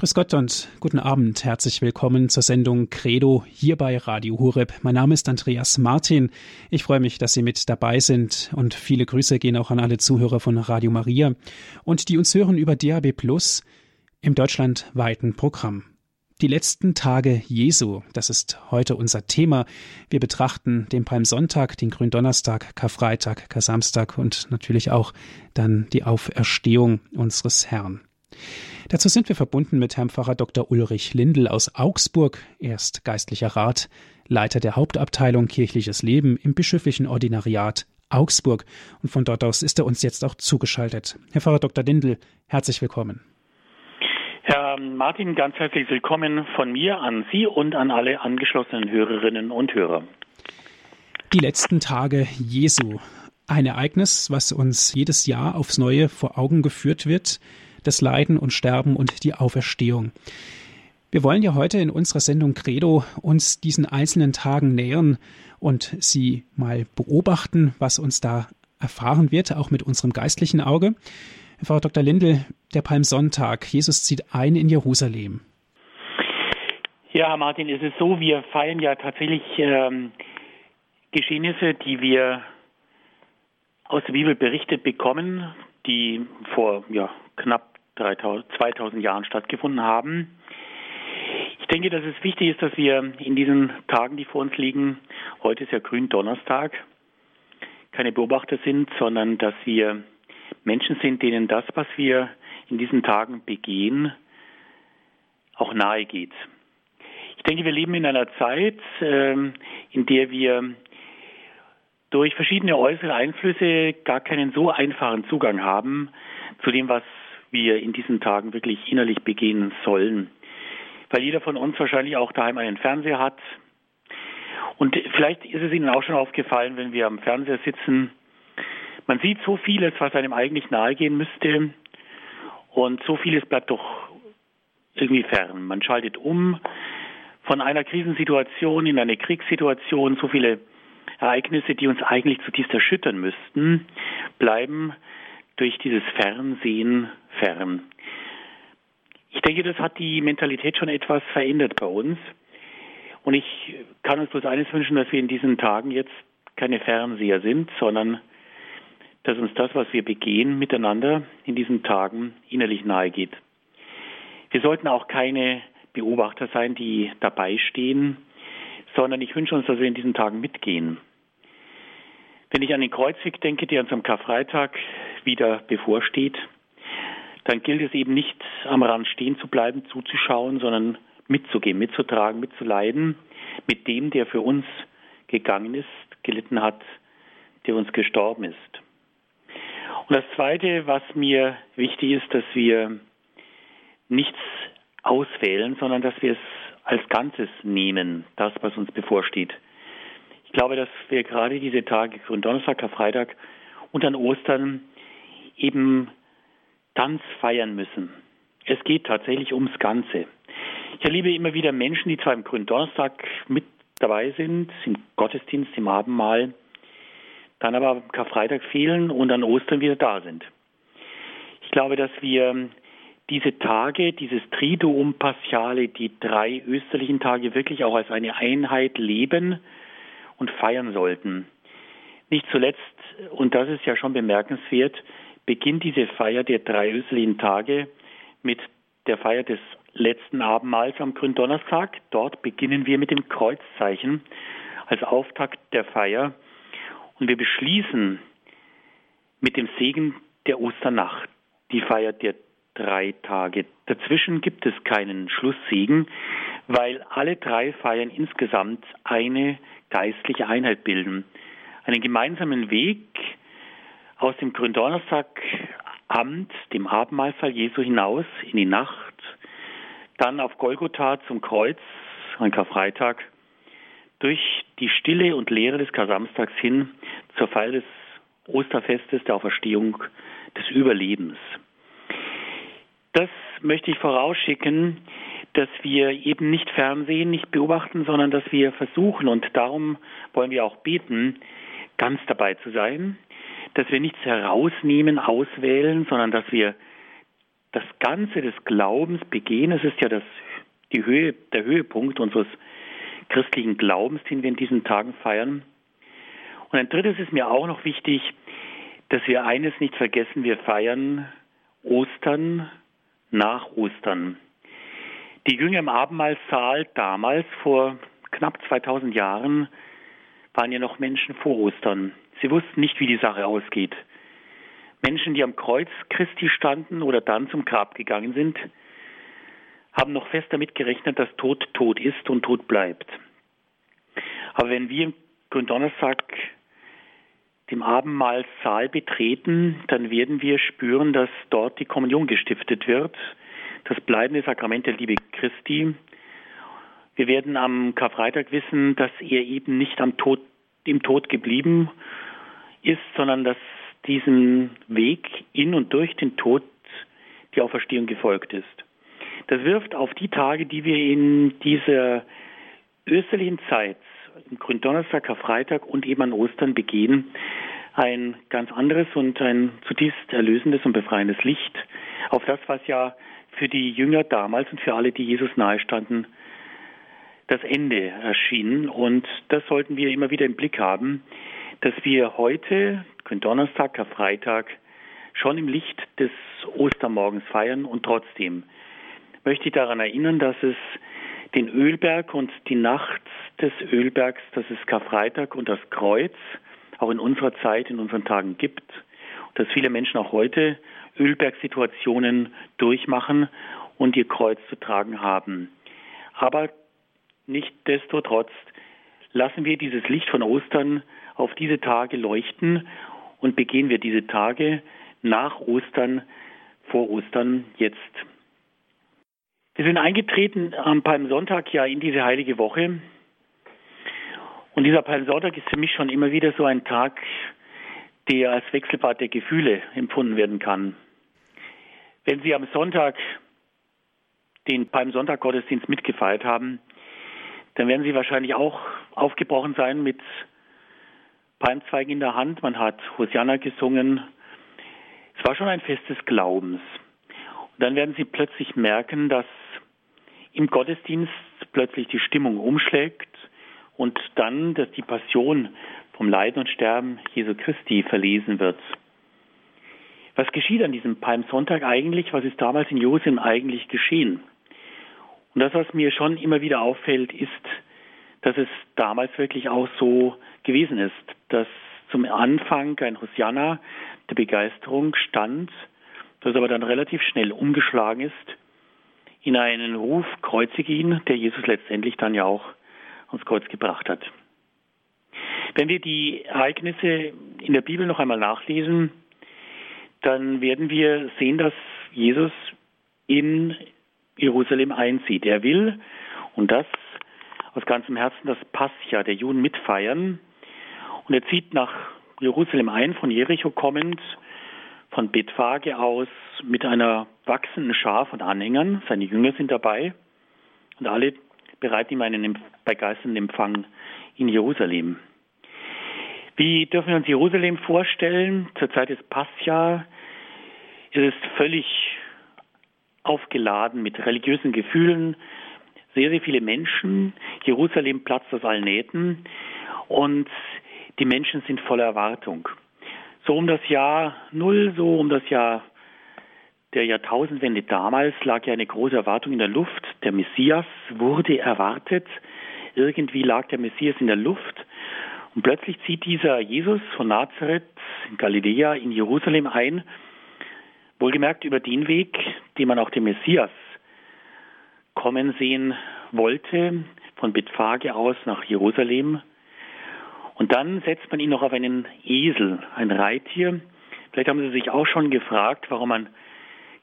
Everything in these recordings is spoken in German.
Grüß Gott und guten Abend. Herzlich willkommen zur Sendung Credo hier bei Radio Hureb. Mein Name ist Andreas Martin. Ich freue mich, dass Sie mit dabei sind und viele Grüße gehen auch an alle Zuhörer von Radio Maria und die uns hören über DAB Plus im deutschlandweiten Programm. Die letzten Tage Jesu, das ist heute unser Thema. Wir betrachten den Palmsonntag, den Gründonnerstag, Karfreitag, Kar-Samstag und natürlich auch dann die Auferstehung unseres Herrn. Dazu sind wir verbunden mit Herrn Pfarrer Dr. Ulrich Lindl aus Augsburg. Er ist geistlicher Rat, Leiter der Hauptabteilung Kirchliches Leben im bischöflichen Ordinariat Augsburg. Und von dort aus ist er uns jetzt auch zugeschaltet. Herr Pfarrer Dr. Lindl, herzlich willkommen. Herr Martin, ganz herzlich willkommen von mir an Sie und an alle angeschlossenen Hörerinnen und Hörer. Die letzten Tage Jesu. Ein Ereignis, was uns jedes Jahr aufs Neue vor Augen geführt wird das Leiden und Sterben und die Auferstehung. Wir wollen ja heute in unserer Sendung Credo uns diesen einzelnen Tagen nähern und sie mal beobachten, was uns da erfahren wird, auch mit unserem geistlichen Auge. Frau Dr. Lindel, der Palmsonntag, Jesus zieht ein in Jerusalem. Ja, Martin, es ist so, wir feiern ja tatsächlich ähm, Geschehnisse, die wir aus der Bibel berichtet bekommen, die vor ja, knapp 2000 Jahren stattgefunden haben. Ich denke, dass es wichtig ist, dass wir in diesen Tagen, die vor uns liegen, heute ist ja Gründonnerstag, keine Beobachter sind, sondern dass wir Menschen sind, denen das, was wir in diesen Tagen begehen, auch nahe geht. Ich denke, wir leben in einer Zeit, ähm, in der wir durch verschiedene äußere Einflüsse gar keinen so einfachen Zugang haben zu dem, was wir in diesen Tagen wirklich innerlich begehen sollen. Weil jeder von uns wahrscheinlich auch daheim einen Fernseher hat. Und vielleicht ist es Ihnen auch schon aufgefallen, wenn wir am Fernseher sitzen, man sieht so vieles, was einem eigentlich nahegehen müsste. Und so vieles bleibt doch irgendwie fern. Man schaltet um von einer Krisensituation in eine Kriegssituation. So viele Ereignisse, die uns eigentlich zutiefst erschüttern müssten, bleiben durch dieses Fernsehen fern. Ich denke, das hat die Mentalität schon etwas verändert bei uns. Und ich kann uns bloß eines wünschen, dass wir in diesen Tagen jetzt keine Fernseher sind, sondern dass uns das, was wir begehen miteinander in diesen Tagen innerlich nahe geht. Wir sollten auch keine Beobachter sein, die dabei stehen, sondern ich wünsche uns, dass wir in diesen Tagen mitgehen. Wenn ich an den Kreuzweg denke, der uns am Karfreitag wieder bevorsteht, dann gilt es eben nicht am Rand stehen zu bleiben, zuzuschauen, sondern mitzugehen, mitzutragen, mitzuleiden mit dem, der für uns gegangen ist, gelitten hat, der uns gestorben ist. Und das Zweite, was mir wichtig ist, dass wir nichts auswählen, sondern dass wir es als Ganzes nehmen, das, was uns bevorsteht. Ich glaube, dass wir gerade diese Tage, Donnerstag, Karfreitag und an Ostern eben ganz feiern müssen. Es geht tatsächlich ums Ganze. Ich erlebe immer wieder Menschen, die zwar im Gründonnerstag mit dabei sind, im Gottesdienst, im Abendmahl, dann aber am Karfreitag fehlen und an Ostern wieder da sind. Ich glaube, dass wir diese Tage, dieses Triduum Paschale, die drei österlichen Tage wirklich auch als eine Einheit leben und feiern sollten. Nicht zuletzt, und das ist ja schon bemerkenswert, beginnt diese Feier der drei österlichen Tage mit der Feier des letzten Abendmahls am Gründonnerstag. Dort beginnen wir mit dem Kreuzzeichen als Auftakt der Feier und wir beschließen mit dem Segen der Osternacht die Feier der drei Tage. Dazwischen gibt es keinen Schlusssegen, weil alle drei Feiern insgesamt eine geistliche Einheit bilden. Einen gemeinsamen Weg aus dem Gründonnerstagamt, dem Abendmahlfall Jesu hinaus in die Nacht, dann auf Golgotha zum Kreuz an Karfreitag, durch die Stille und Lehre des Kar-Samstags hin zur Feier des Osterfestes der Auferstehung des Überlebens. Das möchte ich vorausschicken, dass wir eben nicht fernsehen, nicht beobachten, sondern dass wir versuchen, und darum wollen wir auch beten, ganz dabei zu sein, dass wir nichts herausnehmen, auswählen, sondern dass wir das Ganze des Glaubens begehen. Es ist ja das, die Höhe, der Höhepunkt unseres christlichen Glaubens, den wir in diesen Tagen feiern. Und ein drittes ist mir auch noch wichtig, dass wir eines nicht vergessen, wir feiern Ostern nach Ostern. Die Jünger im Abendmahlsaal damals, vor knapp 2000 Jahren, waren ja noch Menschen vor Ostern. Sie wussten nicht, wie die Sache ausgeht. Menschen, die am Kreuz Christi standen oder dann zum Grab gegangen sind, haben noch fest damit gerechnet, dass Tod tot ist und tot bleibt. Aber wenn wir im Gründonnerstag dem Abendmahlsaal betreten, dann werden wir spüren, dass dort die Kommunion gestiftet wird, das bleibende Sakrament der Liebe Christi. Wir werden am Karfreitag wissen, dass er eben nicht am Tod, im Tod geblieben ist, sondern dass diesem Weg in und durch den Tod die Auferstehung gefolgt ist. Das wirft auf die Tage, die wir in dieser österlichen Zeit, im Gründonnerstag, Karfreitag und eben an Ostern begehen, ein ganz anderes und ein zutiefst erlösendes und befreiendes Licht auf das, was ja für die Jünger damals und für alle, die Jesus nahestanden, das Ende erschien. Und das sollten wir immer wieder im Blick haben, dass wir heute, Donnerstag, Karfreitag, schon im Licht des Ostermorgens feiern und trotzdem möchte ich daran erinnern, dass es den Ölberg und die Nacht des Ölbergs, das ist Karfreitag und das Kreuz, auch in unserer Zeit, in unseren Tagen gibt. Dass viele Menschen auch heute Ölbergsituationen durchmachen und ihr Kreuz zu tragen haben. Aber Nichtsdestotrotz lassen wir dieses Licht von Ostern auf diese Tage leuchten und begehen wir diese Tage nach Ostern, vor Ostern jetzt. Wir sind eingetreten am Palmsonntag ja in diese heilige Woche. Und dieser Palmsonntag ist für mich schon immer wieder so ein Tag, der als Wechselbad der Gefühle empfunden werden kann. Wenn Sie am Sonntag den Palmsonntag Gottesdienst mitgefeiert haben, dann werden sie wahrscheinlich auch aufgebrochen sein mit Palmzweigen in der Hand. Man hat Hosianna gesungen. Es war schon ein Fest des Glaubens. Und dann werden sie plötzlich merken, dass im Gottesdienst plötzlich die Stimmung umschlägt und dann, dass die Passion vom Leiden und Sterben Jesu Christi verlesen wird. Was geschieht an diesem Palmsonntag eigentlich? Was ist damals in Jerusalem eigentlich geschehen? Und das, was mir schon immer wieder auffällt, ist, dass es damals wirklich auch so gewesen ist, dass zum Anfang ein Hosianna der Begeisterung stand, das aber dann relativ schnell umgeschlagen ist in einen Ruf, kreuzige ihn, der Jesus letztendlich dann ja auch ans Kreuz gebracht hat. Wenn wir die Ereignisse in der Bibel noch einmal nachlesen, dann werden wir sehen, dass Jesus in Jerusalem einzieht. Er will, und das aus ganzem Herzen, das Pascha der Juden mitfeiern. Und er zieht nach Jerusalem ein, von Jericho kommend, von Bethphage aus, mit einer wachsenden Schar von Anhängern. Seine Jünger sind dabei. Und alle bereiten ihm einen begeisternden Empfang in Jerusalem. Wie dürfen wir uns Jerusalem vorstellen? Zur Zeit des Pascha ist es völlig aufgeladen mit religiösen Gefühlen. Sehr, sehr viele Menschen. Jerusalem platzt aus allen Nähten und die Menschen sind voller Erwartung. So um das Jahr Null, so um das Jahr der Jahrtausendwende damals lag ja eine große Erwartung in der Luft. Der Messias wurde erwartet. Irgendwie lag der Messias in der Luft. Und plötzlich zieht dieser Jesus von Nazareth in Galiläa in Jerusalem ein Wohlgemerkt über den Weg, den man auch dem Messias kommen sehen wollte, von Bethphage aus nach Jerusalem. Und dann setzt man ihn noch auf einen Esel, ein Reittier. Vielleicht haben Sie sich auch schon gefragt, warum man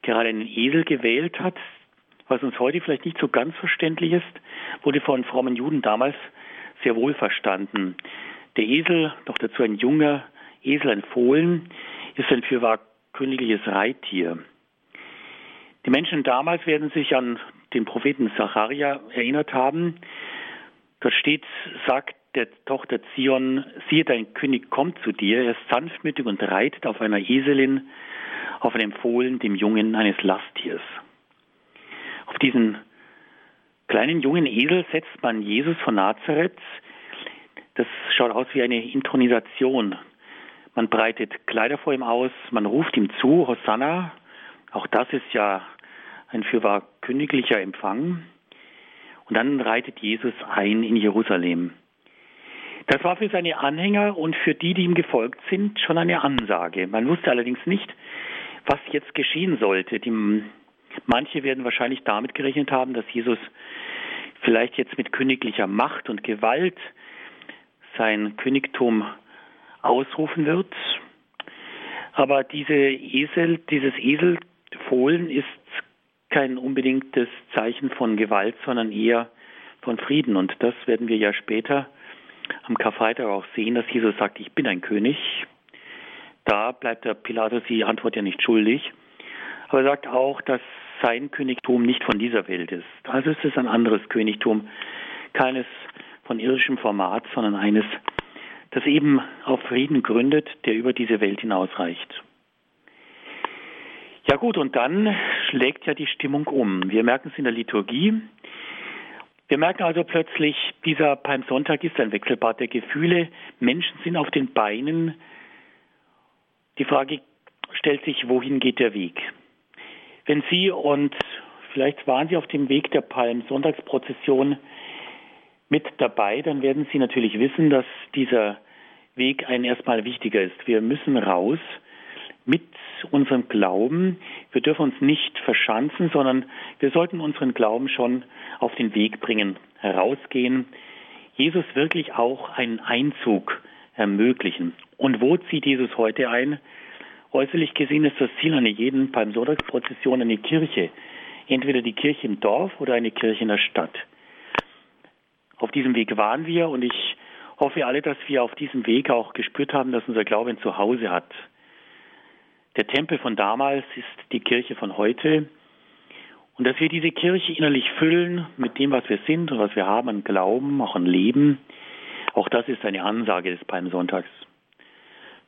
gerade einen Esel gewählt hat. Was uns heute vielleicht nicht so ganz verständlich ist, wurde von frommen Juden damals sehr wohl verstanden. Der Esel, doch dazu ein junger Esel, ein Fohlen, ist ein fürwahr königliches Reittier. Die Menschen damals werden sich an den Propheten Zacharia erinnert haben. Dort steht, sagt der Tochter Zion, siehe, dein König kommt zu dir, er ist sanftmütig und reitet auf einer Eselin, auf einem Fohlen, dem Jungen eines Lasttiers. Auf diesen kleinen jungen Esel setzt man Jesus von Nazareth. Das schaut aus wie eine Intronisation. Man breitet Kleider vor ihm aus, man ruft ihm zu, Hosanna. Auch das ist ja ein fürwahr königlicher Empfang. Und dann reitet Jesus ein in Jerusalem. Das war für seine Anhänger und für die, die ihm gefolgt sind, schon eine Ansage. Man wusste allerdings nicht, was jetzt geschehen sollte. Die, manche werden wahrscheinlich damit gerechnet haben, dass Jesus vielleicht jetzt mit königlicher Macht und Gewalt sein Königtum ausrufen wird. Aber diese Esel, dieses Eselfohlen ist kein unbedingtes Zeichen von Gewalt, sondern eher von Frieden. Und das werden wir ja später am Karfreitag auch sehen, dass Jesus sagt, ich bin ein König. Da bleibt der Pilatus die Antwort ja nicht schuldig. Aber er sagt auch, dass sein Königtum nicht von dieser Welt ist. Also ist es ein anderes Königtum, keines von irdischem Format, sondern eines, das eben auf Frieden gründet, der über diese Welt hinausreicht. Ja gut, und dann schlägt ja die Stimmung um. Wir merken es in der Liturgie. Wir merken also plötzlich, dieser Palmsonntag ist ein Wechselbad der Gefühle. Menschen sind auf den Beinen. Die Frage stellt sich, wohin geht der Weg? Wenn Sie und vielleicht waren Sie auf dem Weg der Palmsonntagsprozession mit dabei, dann werden Sie natürlich wissen, dass dieser Weg ein erstmal wichtiger ist. Wir müssen raus mit unserem Glauben. Wir dürfen uns nicht verschanzen, sondern wir sollten unseren Glauben schon auf den Weg bringen, herausgehen, Jesus wirklich auch einen Einzug ermöglichen. Und wo zieht Jesus heute ein? Äußerlich gesehen ist das Ziel einer jeden Palmsonntagsprozession eine Kirche. Entweder die Kirche im Dorf oder eine Kirche in der Stadt. Auf diesem Weg waren wir und ich hoffe alle, dass wir auf diesem Weg auch gespürt haben, dass unser Glaube ein Zuhause hat. Der Tempel von damals ist die Kirche von heute. Und dass wir diese Kirche innerlich füllen mit dem, was wir sind und was wir haben an Glauben, auch an Leben, auch das ist eine Ansage des Palmsonntags.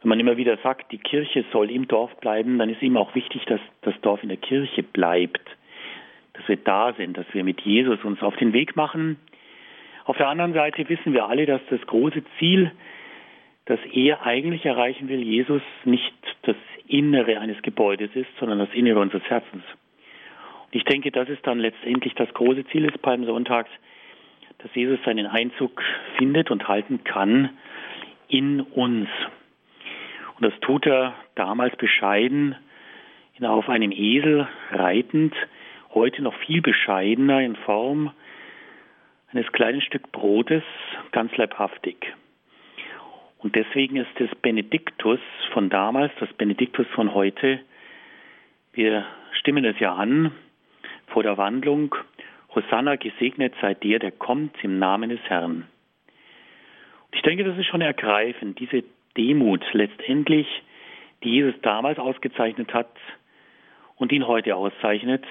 Wenn man immer wieder sagt, die Kirche soll im Dorf bleiben, dann ist ihm auch wichtig, dass das Dorf in der Kirche bleibt, dass wir da sind, dass wir mit Jesus uns auf den Weg machen. Auf der anderen Seite wissen wir alle, dass das große Ziel dass er eigentlich erreichen will, Jesus nicht das Innere eines Gebäudes ist, sondern das Innere unseres Herzens. Und ich denke, das ist dann letztendlich das große Ziel des Palmsonntags, dass Jesus seinen Einzug findet und halten kann in uns. Und das tut er damals bescheiden, auf einem Esel reitend, heute noch viel bescheidener in Form eines kleinen Stück Brotes, ganz leibhaftig. Und deswegen ist das Benediktus von damals, das Benediktus von heute, wir stimmen es ja an vor der Wandlung, Hosanna gesegnet sei der, der kommt im Namen des Herrn. Und ich denke, das ist schon ergreifend, diese Demut letztendlich, die Jesus damals ausgezeichnet hat und ihn heute auszeichnet.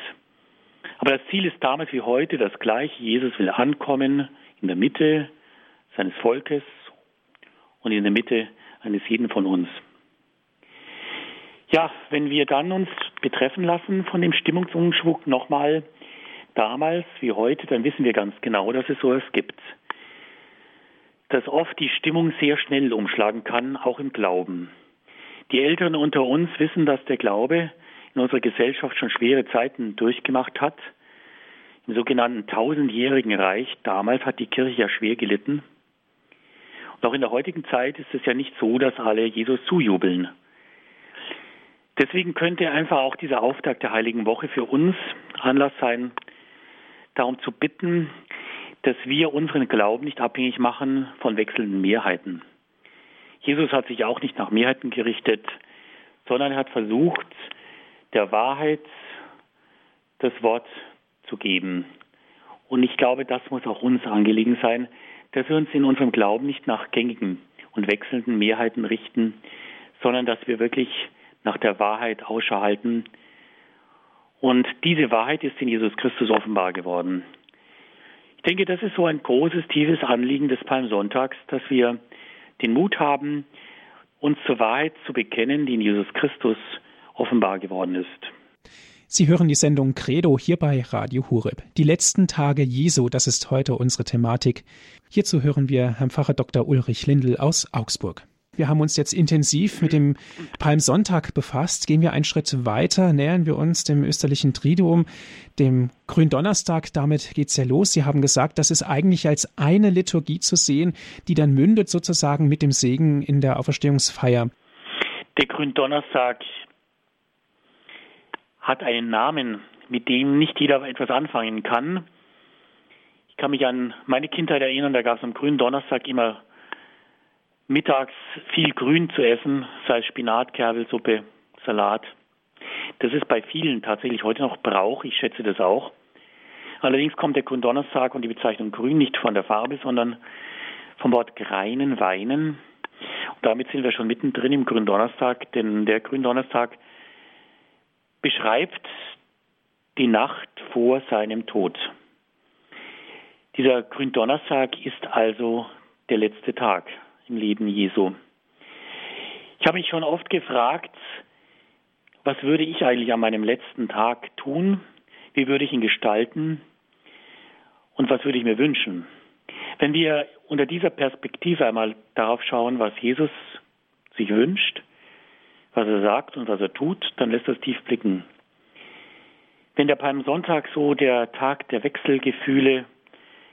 Aber das Ziel ist damals wie heute das gleiche. Jesus will ankommen in der Mitte seines Volkes und in der Mitte eines jeden von uns. Ja, wenn wir dann uns betreffen lassen von dem Stimmungsumschwung nochmal damals wie heute, dann wissen wir ganz genau, dass es sowas gibt. Dass oft die Stimmung sehr schnell umschlagen kann, auch im Glauben. Die Älteren unter uns wissen, dass der Glaube in unserer Gesellschaft schon schwere Zeiten durchgemacht hat. Im sogenannten tausendjährigen Reich damals hat die Kirche ja schwer gelitten. Doch in der heutigen Zeit ist es ja nicht so, dass alle Jesus zujubeln. Deswegen könnte einfach auch dieser Auftakt der Heiligen Woche für uns Anlass sein, darum zu bitten, dass wir unseren Glauben nicht abhängig machen von wechselnden Mehrheiten. Jesus hat sich auch nicht nach Mehrheiten gerichtet, sondern er hat versucht, der Wahrheit das Wort zu geben. Und ich glaube, das muss auch uns angelegen sein, dass wir uns in unserem Glauben nicht nach gängigen und wechselnden Mehrheiten richten, sondern dass wir wirklich nach der Wahrheit Ausschau halten. Und diese Wahrheit ist in Jesus Christus offenbar geworden. Ich denke, das ist so ein großes, tiefes Anliegen des Palmsonntags, dass wir den Mut haben, uns zur Wahrheit zu bekennen, die in Jesus Christus offenbar geworden ist. Sie hören die Sendung Credo hier bei Radio Hureb. Die letzten Tage Jesu, das ist heute unsere Thematik. Hierzu hören wir Herrn Pfarrer Dr. Ulrich Lindl aus Augsburg. Wir haben uns jetzt intensiv mit dem Palmsonntag befasst. Gehen wir einen Schritt weiter, nähern wir uns dem österlichen Triduum, dem Gründonnerstag. Damit geht's ja los. Sie haben gesagt, das ist eigentlich als eine Liturgie zu sehen, die dann mündet sozusagen mit dem Segen in der Auferstehungsfeier. Der Gründonnerstag hat einen Namen, mit dem nicht jeder etwas anfangen kann. Ich kann mich an meine Kindheit erinnern, da gab es am grünen Donnerstag immer mittags viel Grün zu essen, sei es Spinat, Kerbelsuppe, Salat. Das ist bei vielen tatsächlich heute noch Brauch, ich schätze das auch. Allerdings kommt der Gründonnerstag und die Bezeichnung Grün nicht von der Farbe, sondern vom Wort Greinen, Weinen. Und damit sind wir schon mittendrin im Gründonnerstag, denn der Gründonnerstag beschreibt die Nacht vor seinem Tod. Dieser Gründonnerstag ist also der letzte Tag im Leben Jesu. Ich habe mich schon oft gefragt, was würde ich eigentlich an meinem letzten Tag tun? Wie würde ich ihn gestalten? Und was würde ich mir wünschen? Wenn wir unter dieser Perspektive einmal darauf schauen, was Jesus sich wünscht, was er sagt und was er tut, dann lässt das tief blicken. Wenn der Palmsonntag so der Tag der Wechselgefühle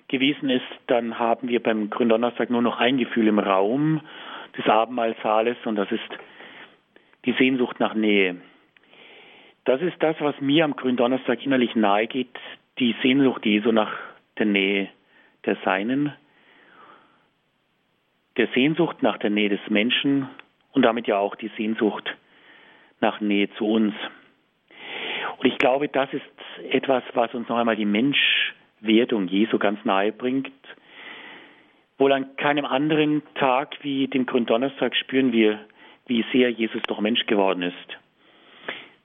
gewesen ist, dann haben wir beim Gründonnerstag nur noch ein Gefühl im Raum des Abendmahlsaales und das ist die Sehnsucht nach Nähe. Das ist das, was mir am Gründonnerstag innerlich nahe geht, die Sehnsucht Jesu nach der Nähe der Seinen, der Sehnsucht nach der Nähe des Menschen und damit ja auch die Sehnsucht nach Nähe zu uns. Und ich glaube, das ist etwas, was uns noch einmal die Menschwerdung Jesu ganz nahe bringt. Wohl an keinem anderen Tag wie dem Gründonnerstag spüren wir, wie sehr Jesus doch Mensch geworden ist.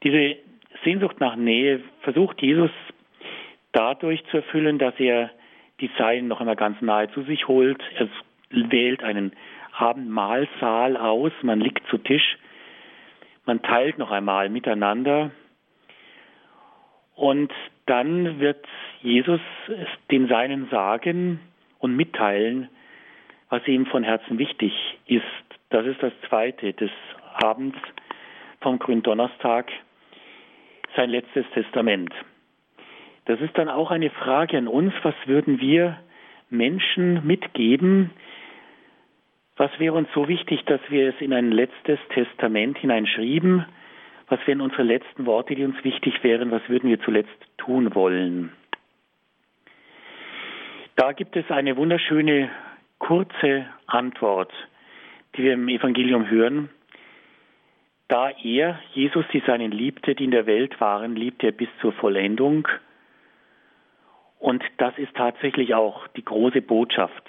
Diese Sehnsucht nach Nähe versucht Jesus dadurch zu erfüllen, dass er die Seinen noch einmal ganz nahe zu sich holt. Er wählt einen Abendmahlsaal aus, man liegt zu Tisch, man teilt noch einmal miteinander und dann wird Jesus den Seinen sagen und mitteilen, was ihm von Herzen wichtig ist. Das ist das Zweite des Abends vom Gründonnerstag, sein letztes Testament. Das ist dann auch eine Frage an uns, was würden wir Menschen mitgeben, was wäre uns so wichtig, dass wir es in ein letztes Testament hineinschrieben? Was wären unsere letzten Worte, die uns wichtig wären? Was würden wir zuletzt tun wollen? Da gibt es eine wunderschöne kurze Antwort, die wir im Evangelium hören. Da er, Jesus, die seinen liebte, die in der Welt waren, liebte er bis zur Vollendung. Und das ist tatsächlich auch die große Botschaft,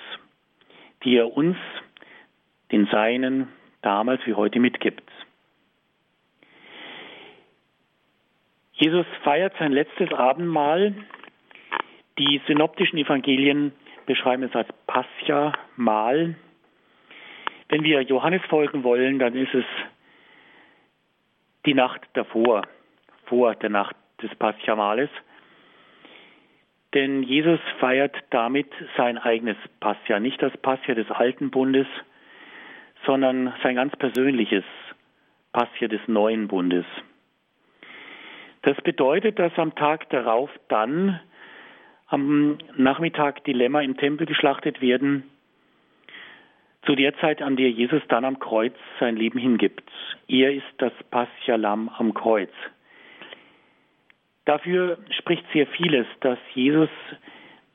die er uns den Seinen damals wie heute mitgibt. Jesus feiert sein letztes Abendmahl. Die synoptischen Evangelien beschreiben es als Pascha-Mahl. Wenn wir Johannes folgen wollen, dann ist es die Nacht davor, vor der Nacht des Pascha-Mahles. Denn Jesus feiert damit sein eigenes Pascha, nicht das Pascha des alten Bundes, sondern sein ganz persönliches Passia des neuen Bundes. Das bedeutet, dass am Tag darauf dann am Nachmittag die Lämmer im Tempel geschlachtet werden, zu der Zeit, an der Jesus dann am Kreuz sein Leben hingibt. Er ist das Passia-Lamm am Kreuz. Dafür spricht sehr vieles, dass Jesus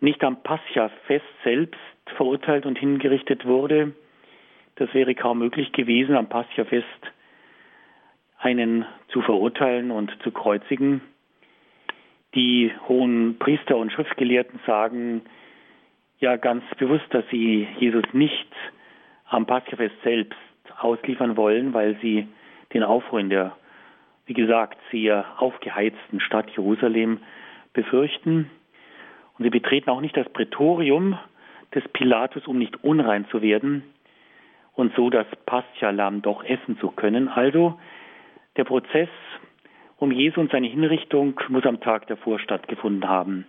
nicht am Passia-Fest selbst verurteilt und hingerichtet wurde, das wäre kaum möglich gewesen, am Pascha-Fest einen zu verurteilen und zu kreuzigen. Die hohen Priester und Schriftgelehrten sagen ja ganz bewusst, dass sie Jesus nicht am Paschafest selbst ausliefern wollen, weil sie den Aufruhr in der, wie gesagt, sehr aufgeheizten Stadt Jerusalem befürchten. Und sie betreten auch nicht das Prätorium des Pilatus, um nicht unrein zu werden und so das Paschalam doch essen zu können. Also der Prozess um Jesu und seine Hinrichtung muss am Tag davor stattgefunden haben.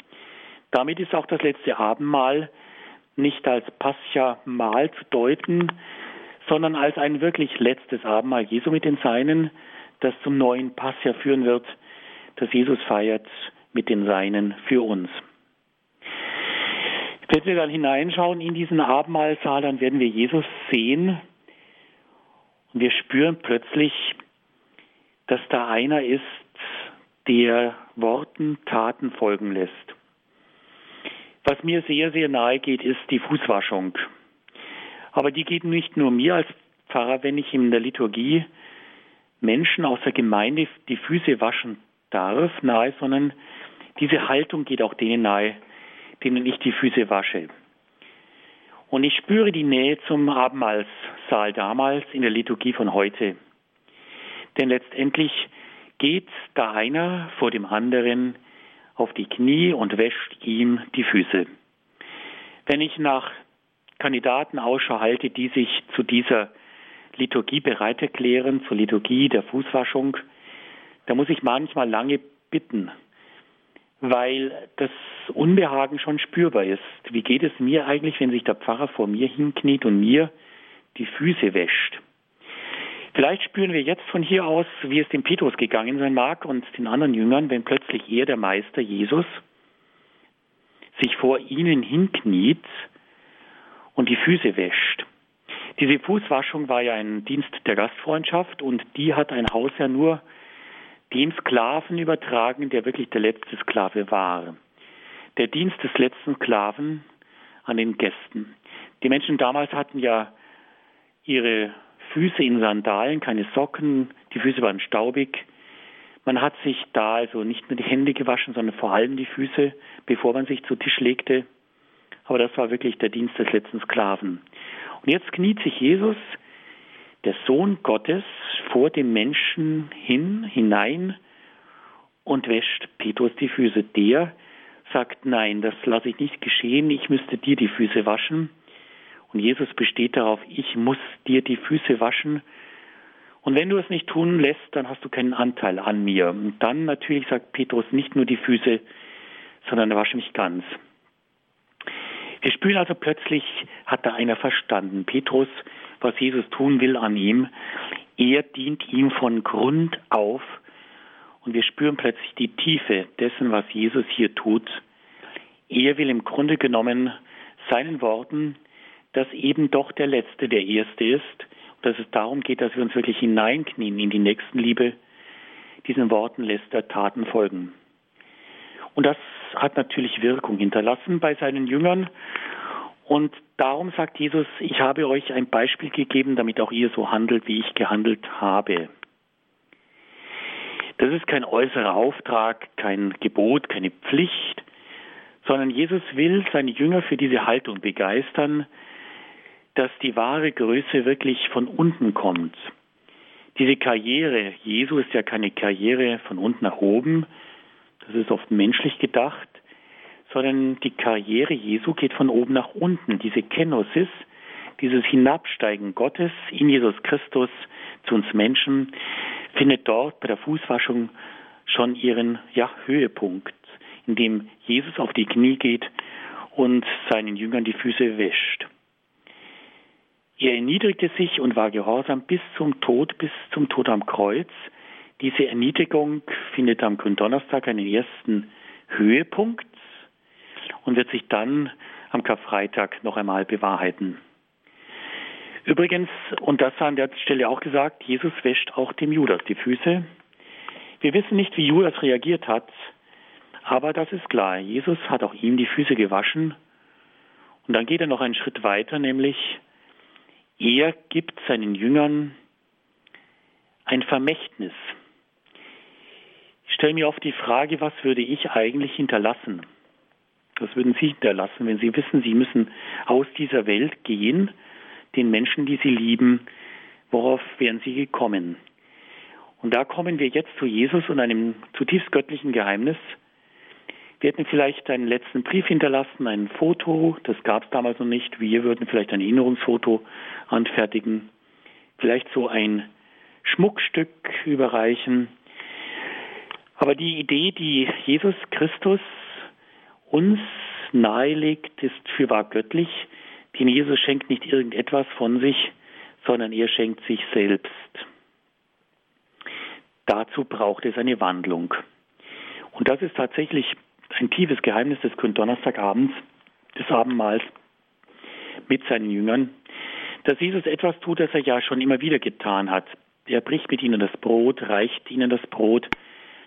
Damit ist auch das letzte Abendmahl nicht als Pascha-Mahl zu deuten, sondern als ein wirklich letztes Abendmahl Jesu mit den Seinen, das zum neuen Pascha führen wird, das Jesus feiert mit den Seinen für uns. Wenn wir dann hineinschauen in diesen Abendmahlsaal, dann werden wir Jesus sehen und wir spüren plötzlich, dass da einer ist, der Worten Taten folgen lässt. Was mir sehr, sehr nahe geht, ist die Fußwaschung. Aber die geht nicht nur mir als Pfarrer, wenn ich in der Liturgie Menschen aus der Gemeinde die Füße waschen darf, nahe, sondern diese Haltung geht auch denen nahe, denen ich die Füße wasche. Und ich spüre die Nähe zum Abendmahlsaal damals in der Liturgie von heute. Denn letztendlich geht da einer vor dem anderen auf die Knie und wäscht ihm die Füße. Wenn ich nach Kandidaten Ausschau halte, die sich zu dieser Liturgie bereit erklären, zur Liturgie der Fußwaschung, da muss ich manchmal lange bitten, weil das Unbehagen schon spürbar ist. Wie geht es mir eigentlich, wenn sich der Pfarrer vor mir hinkniet und mir die Füße wäscht? Vielleicht spüren wir jetzt von hier aus, wie es dem Petrus gegangen sein mag und den anderen Jüngern, wenn plötzlich er, der Meister Jesus, sich vor ihnen hinkniet und die Füße wäscht. Diese Fußwaschung war ja ein Dienst der Gastfreundschaft und die hat ein Haus ja nur dem Sklaven übertragen, der wirklich der letzte Sklave war. Der Dienst des letzten Sklaven an den Gästen. Die Menschen damals hatten ja ihre Füße in Sandalen, keine Socken, die Füße waren staubig. Man hat sich da also nicht nur die Hände gewaschen, sondern vor allem die Füße, bevor man sich zu Tisch legte. Aber das war wirklich der Dienst des letzten Sklaven. Und jetzt kniet sich Jesus der Sohn Gottes vor dem Menschen hin, hinein und wäscht Petrus die Füße. Der sagt, nein, das lasse ich nicht geschehen, ich müsste dir die Füße waschen. Und Jesus besteht darauf, ich muss dir die Füße waschen. Und wenn du es nicht tun lässt, dann hast du keinen Anteil an mir. Und dann natürlich sagt Petrus nicht nur die Füße, sondern wasche mich ganz. Wir spüren also plötzlich, hat da einer verstanden. Petrus was Jesus tun will an ihm. Er dient ihm von Grund auf und wir spüren plötzlich die Tiefe dessen, was Jesus hier tut. Er will im Grunde genommen seinen Worten, dass eben doch der Letzte der Erste ist dass es darum geht, dass wir uns wirklich hineinknien in die Nächstenliebe. Diesen Worten lässt er Taten folgen. Und das hat natürlich Wirkung hinterlassen bei seinen Jüngern und darum sagt Jesus, ich habe euch ein Beispiel gegeben, damit auch ihr so handelt, wie ich gehandelt habe. Das ist kein äußerer Auftrag, kein Gebot, keine Pflicht, sondern Jesus will seine Jünger für diese Haltung begeistern, dass die wahre Größe wirklich von unten kommt. Diese Karriere, Jesu ist ja keine Karriere von unten nach oben, das ist oft menschlich gedacht, sondern die Karriere Jesu geht von oben nach unten. Diese Kenosis, dieses Hinabsteigen Gottes in Jesus Christus zu uns Menschen, findet dort bei der Fußwaschung schon ihren ja, Höhepunkt, indem Jesus auf die Knie geht und seinen Jüngern die Füße wäscht. Er erniedrigte sich und war gehorsam bis zum Tod, bis zum Tod am Kreuz. Diese Erniedrigung findet am Gründonnerstag einen ersten Höhepunkt und wird sich dann am Karfreitag noch einmal bewahrheiten. Übrigens, und das an der Stelle auch gesagt, Jesus wäscht auch dem Judas die Füße. Wir wissen nicht, wie Judas reagiert hat, aber das ist klar. Jesus hat auch ihm die Füße gewaschen. Und dann geht er noch einen Schritt weiter, nämlich er gibt seinen Jüngern ein Vermächtnis. Ich stelle mir oft die Frage, was würde ich eigentlich hinterlassen? Was würden Sie hinterlassen, wenn Sie wissen, Sie müssen aus dieser Welt gehen, den Menschen, die Sie lieben? Worauf wären Sie gekommen? Und da kommen wir jetzt zu Jesus und einem zutiefst göttlichen Geheimnis. Wir hätten vielleicht einen letzten Brief hinterlassen, ein Foto, das gab es damals noch nicht. Wir würden vielleicht ein Erinnerungsfoto anfertigen, vielleicht so ein Schmuckstück überreichen. Aber die Idee, die Jesus Christus uns nahelegt, ist fürwahr göttlich, denn Jesus schenkt nicht irgendetwas von sich, sondern er schenkt sich selbst. Dazu braucht es eine Wandlung. Und das ist tatsächlich ein tiefes Geheimnis des Gründonnerstagabends, des Abendmahls mit seinen Jüngern, dass Jesus etwas tut, das er ja schon immer wieder getan hat. Er bricht mit ihnen das Brot, reicht ihnen das Brot.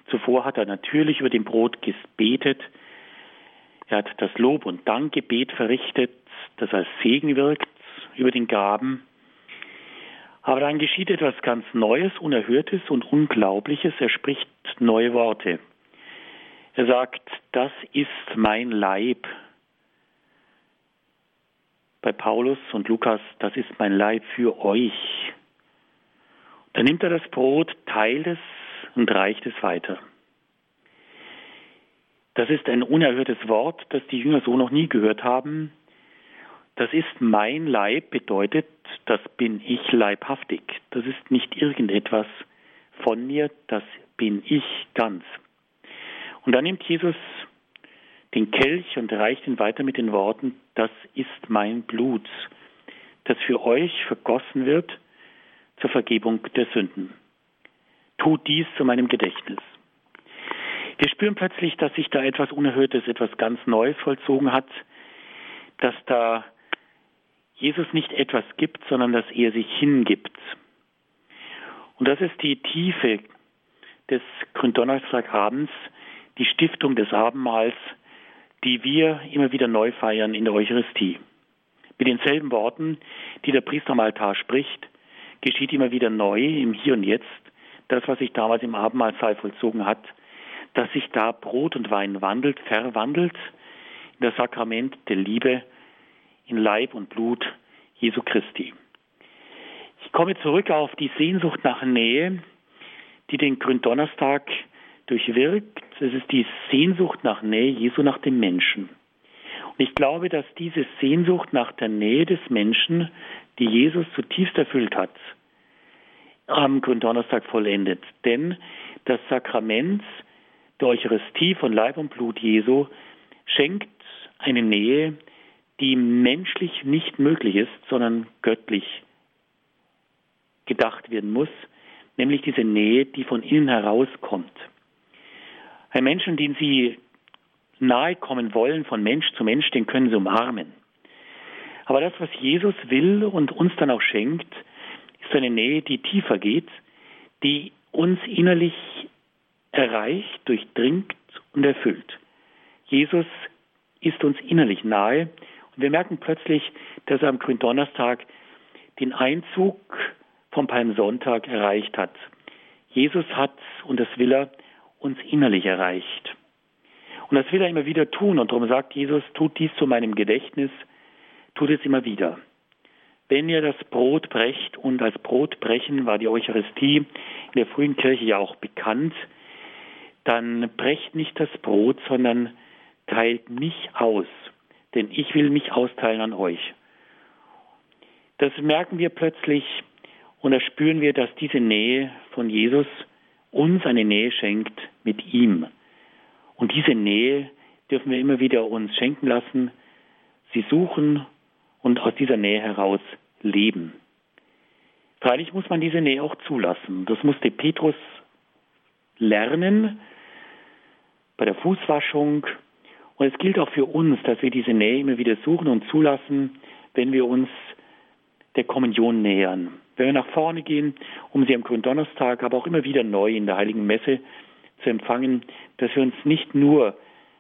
Zuvor hat er natürlich über dem Brot gebetet. Er hat das Lob- und Dankgebet verrichtet, das als Segen wirkt über den Gaben. Aber dann geschieht etwas ganz Neues, Unerhörtes und Unglaubliches. Er spricht neue Worte. Er sagt, das ist mein Leib. Bei Paulus und Lukas, das ist mein Leib für euch. Dann nimmt er das Brot, teilt es und reicht es weiter. Das ist ein unerhörtes Wort, das die Jünger so noch nie gehört haben. Das ist mein Leib bedeutet, das bin ich leibhaftig. Das ist nicht irgendetwas von mir, das bin ich ganz. Und dann nimmt Jesus den Kelch und reicht ihn weiter mit den Worten, das ist mein Blut, das für euch vergossen wird zur Vergebung der Sünden. Tut dies zu meinem Gedächtnis. Wir spüren plötzlich, dass sich da etwas Unerhörtes, etwas ganz Neues vollzogen hat, dass da Jesus nicht etwas gibt, sondern dass er sich hingibt. Und das ist die Tiefe des Gründonnerstagabends, die Stiftung des Abendmahls, die wir immer wieder neu feiern in der Eucharistie. Mit denselben Worten, die der Priester am Altar spricht, geschieht immer wieder neu im Hier und Jetzt das, was sich damals im Abendmahlsaal vollzogen hat, dass sich da Brot und Wein wandelt, verwandelt in das Sakrament der Liebe, in Leib und Blut Jesu Christi. Ich komme zurück auf die Sehnsucht nach Nähe, die den Gründonnerstag durchwirkt. Es ist die Sehnsucht nach Nähe Jesu nach dem Menschen. Und ich glaube, dass diese Sehnsucht nach der Nähe des Menschen, die Jesus zutiefst erfüllt hat, am Gründonnerstag vollendet. Denn das Sakrament der Eucharistie von Leib und Blut Jesu schenkt eine Nähe, die menschlich nicht möglich ist, sondern göttlich gedacht werden muss, nämlich diese Nähe, die von innen herauskommt. Ein Menschen, den Sie nahe kommen wollen von Mensch zu Mensch, den können Sie umarmen. Aber das, was Jesus will und uns dann auch schenkt, ist eine Nähe, die tiefer geht, die uns innerlich erreicht, durchdringt und erfüllt. Jesus ist uns innerlich nahe und wir merken plötzlich, dass er am Gründonnerstag den Einzug vom Palmsonntag erreicht hat. Jesus hat, und das will er, uns innerlich erreicht. Und das will er immer wieder tun. Und darum sagt Jesus, tut dies zu meinem Gedächtnis, tut es immer wieder. Wenn ihr das Brot brecht, und als Brotbrechen war die Eucharistie in der frühen Kirche ja auch bekannt, dann brecht nicht das Brot, sondern teilt mich aus, denn ich will mich austeilen an euch. Das merken wir plötzlich und da spüren wir, dass diese Nähe von Jesus uns eine Nähe schenkt mit ihm. Und diese Nähe dürfen wir immer wieder uns schenken lassen, sie suchen und aus dieser Nähe heraus leben. Freilich muss man diese Nähe auch zulassen. Das musste Petrus lernen bei der Fußwaschung. Und es gilt auch für uns, dass wir diese Nähe immer wieder suchen und zulassen, wenn wir uns der Kommunion nähern. Wenn wir nach vorne gehen, um sie am Gründonnerstag, aber auch immer wieder neu in der Heiligen Messe zu empfangen, dass wir uns nicht nur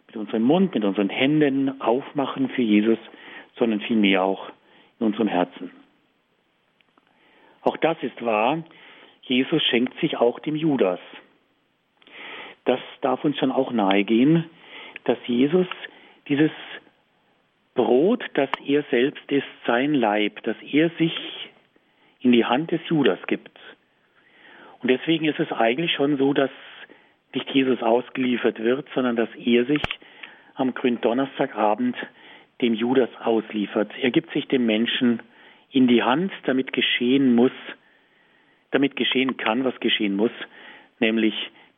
mit unserem Mund, mit unseren Händen aufmachen für Jesus, sondern vielmehr auch in unserem Herzen. Auch das ist wahr. Jesus schenkt sich auch dem Judas. Das darf uns schon auch nahegehen, dass Jesus dieses Brot, das er selbst ist, sein Leib, dass er sich in die Hand des Judas gibt. Und deswegen ist es eigentlich schon so, dass nicht Jesus ausgeliefert wird, sondern dass er sich am Gründonnerstagabend dem Judas ausliefert. Er gibt sich dem Menschen in die Hand, damit geschehen muss, damit geschehen kann, was geschehen muss, nämlich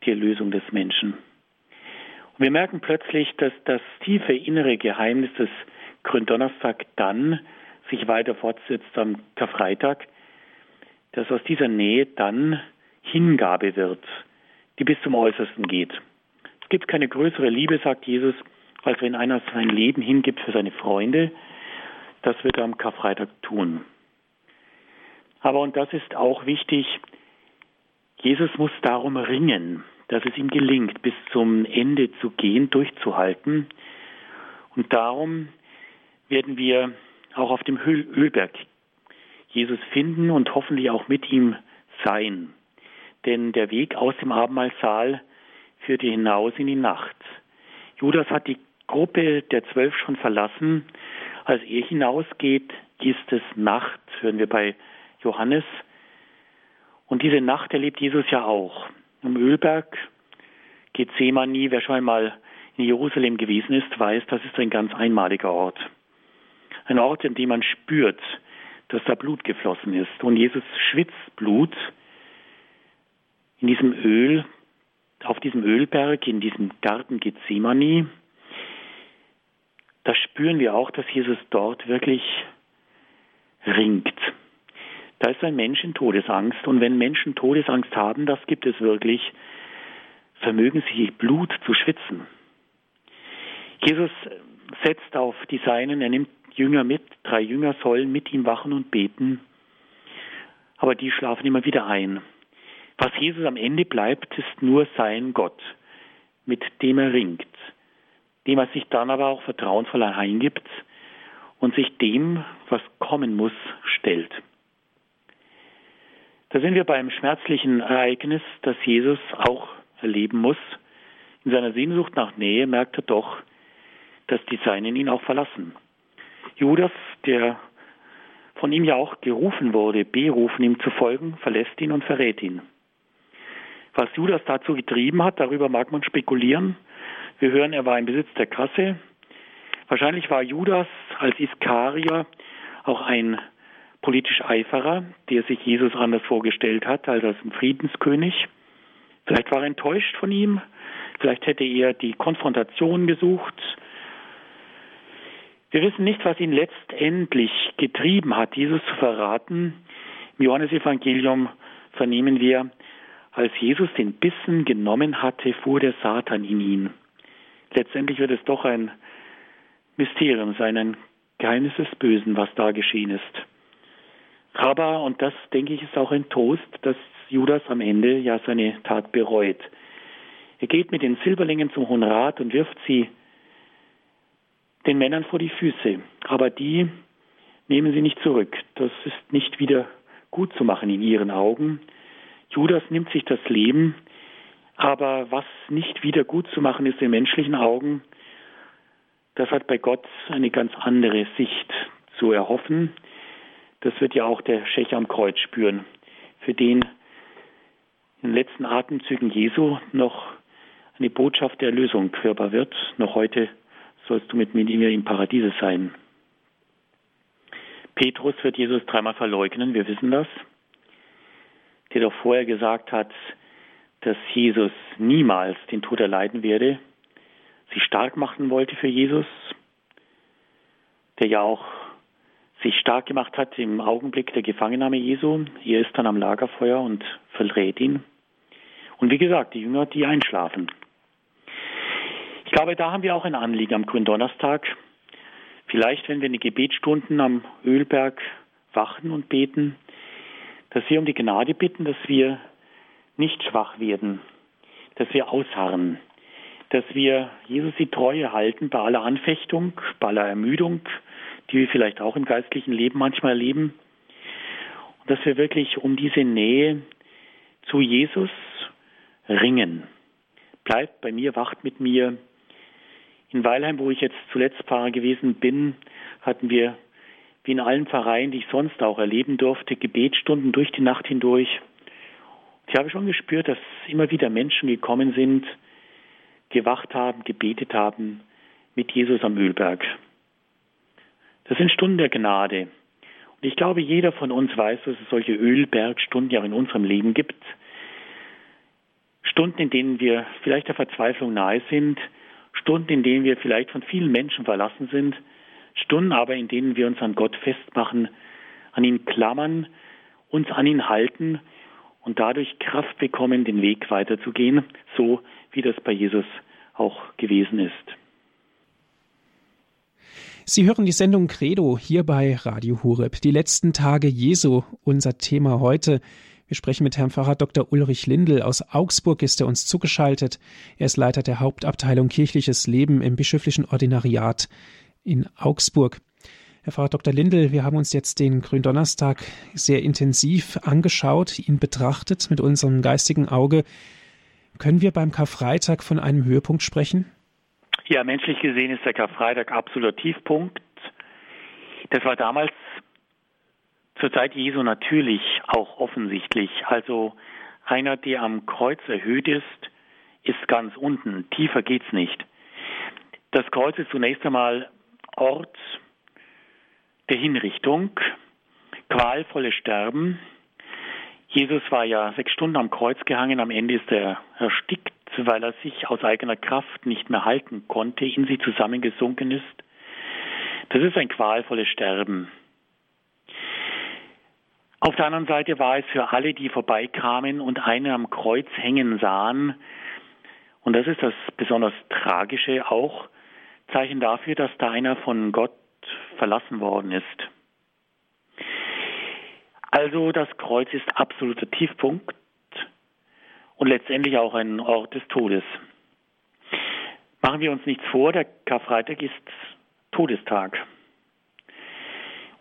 die Erlösung des Menschen. Und wir merken plötzlich, dass das tiefe innere Geheimnis des Gründonnerstag dann sich weiter fortsetzt am Karfreitag, dass aus dieser Nähe dann Hingabe wird, die bis zum Äußersten geht. Es gibt keine größere Liebe, sagt Jesus, als wenn einer sein Leben hingibt für seine Freunde. Das wird er am Karfreitag tun. Aber, und das ist auch wichtig, Jesus muss darum ringen, dass es ihm gelingt, bis zum Ende zu gehen, durchzuhalten. Und darum werden wir auch auf dem Ölberg Jesus finden und hoffentlich auch mit ihm sein. Denn der Weg aus dem Abendmahlsaal führte hinaus in die Nacht. Judas hat die Gruppe der Zwölf schon verlassen. Als er hinausgeht, ist es Nacht, hören wir bei Johannes. Und diese Nacht erlebt Jesus ja auch. Am Ölberg, Gethsemane, wer schon einmal in Jerusalem gewesen ist, weiß, das ist ein ganz einmaliger Ort. Ein Ort, in dem man spürt, dass da Blut geflossen ist. Und Jesus schwitzt Blut in diesem Öl, auf diesem Ölberg, in diesem Garten Gethsemane. Da spüren wir auch, dass Jesus dort wirklich ringt. Da ist ein Mensch in Todesangst. Und wenn Menschen Todesangst haben, das gibt es wirklich, vermögen sie Blut zu schwitzen. Jesus setzt auf die Seinen, er nimmt Jünger mit, drei Jünger sollen mit ihm wachen und beten, aber die schlafen immer wieder ein. Was Jesus am Ende bleibt, ist nur sein Gott, mit dem er ringt, dem er sich dann aber auch vertrauensvoll eingibt und sich dem, was kommen muss, stellt. Da sind wir beim schmerzlichen Ereignis, das Jesus auch erleben muss. In seiner Sehnsucht nach Nähe merkt er doch, dass die Seinen ihn auch verlassen. Judas, der von ihm ja auch gerufen wurde, berufen, ihm zu folgen, verlässt ihn und verrät ihn. Was Judas dazu getrieben hat, darüber mag man spekulieren. Wir hören, er war im Besitz der Kasse. Wahrscheinlich war Judas als Iskarier auch ein politisch Eiferer, der sich Jesus anders vorgestellt hat als ein Friedenskönig. Vielleicht war er enttäuscht von ihm, vielleicht hätte er die Konfrontation gesucht, wir wissen nicht, was ihn letztendlich getrieben hat, Jesus zu verraten. Im Johannesevangelium vernehmen wir, als Jesus den Bissen genommen hatte, fuhr der Satan in ihn. Letztendlich wird es doch ein Mysterium sein, ein Geheimnis des Bösen, was da geschehen ist. Aber, und das denke ich ist auch ein Toast, dass Judas am Ende ja seine Tat bereut. Er geht mit den Silberlingen zum Hohen Rat und wirft sie den Männern vor die Füße. Aber die nehmen sie nicht zurück. Das ist nicht wieder gut zu machen in ihren Augen. Judas nimmt sich das Leben, aber was nicht wieder gut zu machen ist in menschlichen Augen, das hat bei Gott eine ganz andere Sicht zu erhoffen. Das wird ja auch der Schächer am Kreuz spüren, für den in den letzten Atemzügen Jesu noch eine Botschaft der Erlösung hörbar wird, noch heute sollst du mit mir im Paradiese sein. Petrus wird Jesus dreimal verleugnen, wir wissen das. Der doch vorher gesagt hat, dass Jesus niemals den Tod erleiden werde, sich stark machen wollte für Jesus, der ja auch sich stark gemacht hat im Augenblick der Gefangennahme Jesu. Er ist dann am Lagerfeuer und verrät ihn. Und wie gesagt, die Jünger, die einschlafen. Ich glaube, da haben wir auch ein Anliegen am Gründonnerstag. Vielleicht, wenn wir in die Gebetsstunden am Ölberg wachen und beten, dass wir um die Gnade bitten, dass wir nicht schwach werden, dass wir ausharren, dass wir Jesus die Treue halten bei aller Anfechtung, bei aller Ermüdung, die wir vielleicht auch im geistlichen Leben manchmal erleben, und dass wir wirklich um diese Nähe zu Jesus ringen. Bleibt bei mir, wacht mit mir, in Weilheim, wo ich jetzt zuletzt Pfarrer gewesen bin, hatten wir, wie in allen Pfarreien, die ich sonst auch erleben durfte, Gebetsstunden durch die Nacht hindurch. Ich habe schon gespürt, dass immer wieder Menschen gekommen sind, gewacht haben, gebetet haben mit Jesus am Ölberg. Das sind Stunden der Gnade. Und ich glaube, jeder von uns weiß, dass es solche Ölbergstunden ja in unserem Leben gibt. Stunden, in denen wir vielleicht der Verzweiflung nahe sind, Stunden, in denen wir vielleicht von vielen Menschen verlassen sind, Stunden aber, in denen wir uns an Gott festmachen, an ihn klammern, uns an ihn halten und dadurch Kraft bekommen, den Weg weiterzugehen, so wie das bei Jesus auch gewesen ist. Sie hören die Sendung Credo hier bei Radio Hureb. Die letzten Tage Jesu, unser Thema heute. Wir sprechen mit Herrn Pfarrer Dr. Ulrich Lindel. Aus Augsburg ist er uns zugeschaltet. Er ist Leiter der Hauptabteilung Kirchliches Leben im bischöflichen Ordinariat in Augsburg. Herr Pfarrer Dr. Lindel, wir haben uns jetzt den Gründonnerstag sehr intensiv angeschaut, ihn betrachtet mit unserem geistigen Auge. Können wir beim Karfreitag von einem Höhepunkt sprechen? Ja, menschlich gesehen ist der Karfreitag absoluter Tiefpunkt. Das war damals zur Zeit Jesu natürlich auch offensichtlich. Also einer, der am Kreuz erhöht ist, ist ganz unten. Tiefer geht's nicht. Das Kreuz ist zunächst einmal Ort der Hinrichtung, qualvolle Sterben. Jesus war ja sechs Stunden am Kreuz gehangen, am Ende ist er erstickt weil er sich aus eigener Kraft nicht mehr halten konnte, in sie zusammengesunken ist. Das ist ein qualvolles Sterben. Auf der anderen Seite war es für alle, die vorbeikamen und einen am Kreuz hängen sahen, und das ist das besonders Tragische auch, Zeichen dafür, dass da einer von Gott verlassen worden ist. Also das Kreuz ist absoluter Tiefpunkt und letztendlich auch ein Ort des Todes. Machen wir uns nichts vor, der Karfreitag ist Todestag.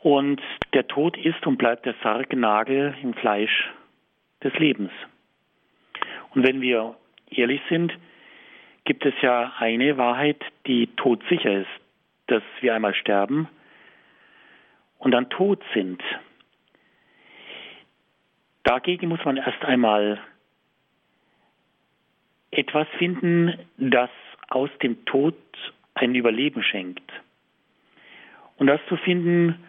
Und der Tod ist und bleibt der Sargnagel im Fleisch des Lebens. Und wenn wir ehrlich sind, gibt es ja eine Wahrheit, die todsicher ist, dass wir einmal sterben und dann tot sind. Dagegen muss man erst einmal etwas finden, das aus dem Tod ein Überleben schenkt. Und das zu finden,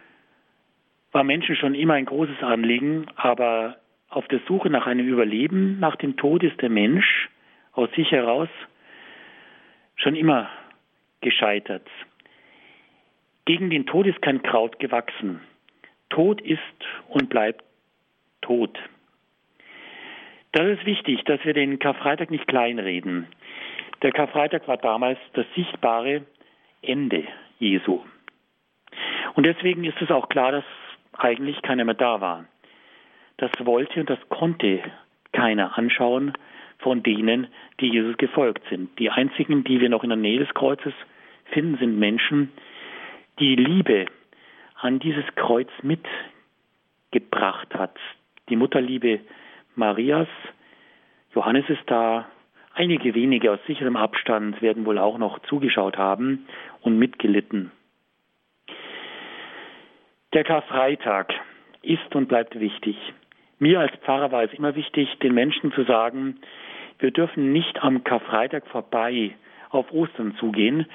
war Menschen schon immer ein großes Anliegen, aber auf der Suche nach einem Überleben, nach dem Tod ist der Mensch aus sich heraus schon immer gescheitert. Gegen den Tod ist kein Kraut gewachsen. Tod ist und bleibt tot. Das ist wichtig, dass wir den Karfreitag nicht kleinreden. Der Karfreitag war damals das sichtbare Ende Jesu. Und deswegen ist es auch klar, dass eigentlich keiner mehr da war. Das wollte und das konnte keiner anschauen von denen, die Jesus gefolgt sind. Die einzigen, die wir noch in der Nähe des Kreuzes finden, sind Menschen, die Liebe an dieses Kreuz mitgebracht hat. Die Mutterliebe Marias. Johannes ist da. Einige wenige aus sicherem Abstand werden wohl auch noch zugeschaut haben und mitgelitten. Der Karfreitag ist und bleibt wichtig. Mir als Pfarrer war es immer wichtig, den Menschen zu sagen, wir dürfen nicht am Karfreitag vorbei auf Ostern zugehen.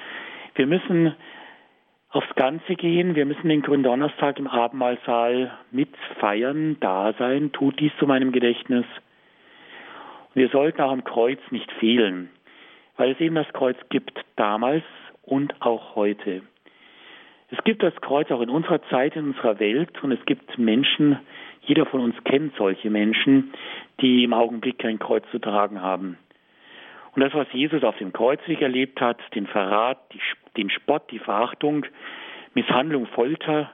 Wir müssen aufs Ganze gehen. Wir müssen den Gründonnerstag im Abendmahlsaal mitfeiern, da sein. Tut dies zu meinem Gedächtnis. Wir sollten auch am Kreuz nicht fehlen, weil es eben das Kreuz gibt damals und auch heute. Es gibt das Kreuz auch in unserer Zeit, in unserer Welt und es gibt Menschen, jeder von uns kennt solche Menschen, die im Augenblick kein Kreuz zu tragen haben. Und das, was Jesus auf dem Kreuzweg erlebt hat, den Verrat, die, den Spott, die Verachtung, Misshandlung, Folter,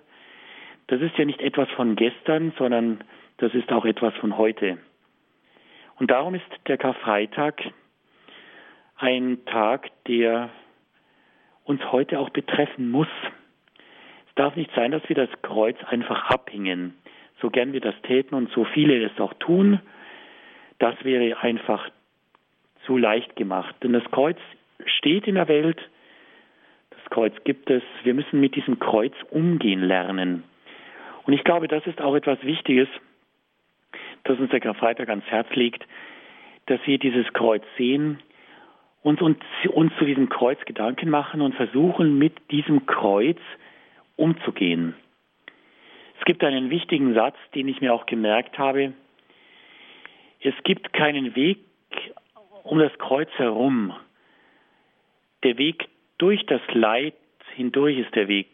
das ist ja nicht etwas von gestern, sondern das ist auch etwas von heute. Und darum ist der Karfreitag ein Tag, der uns heute auch betreffen muss. Es darf nicht sein, dass wir das Kreuz einfach abhängen, so gern wir das täten und so viele es auch tun. Das wäre einfach zu leicht gemacht. Denn das Kreuz steht in der Welt, das Kreuz gibt es, wir müssen mit diesem Kreuz umgehen lernen. Und ich glaube, das ist auch etwas Wichtiges, das uns der Karfreitag ans Herz legt, dass wir dieses Kreuz sehen, uns, uns, uns zu diesem Kreuz Gedanken machen und versuchen, mit diesem Kreuz umzugehen. Es gibt einen wichtigen Satz, den ich mir auch gemerkt habe. Es gibt keinen Weg um das Kreuz herum. Der Weg durch das Leid hindurch ist der Weg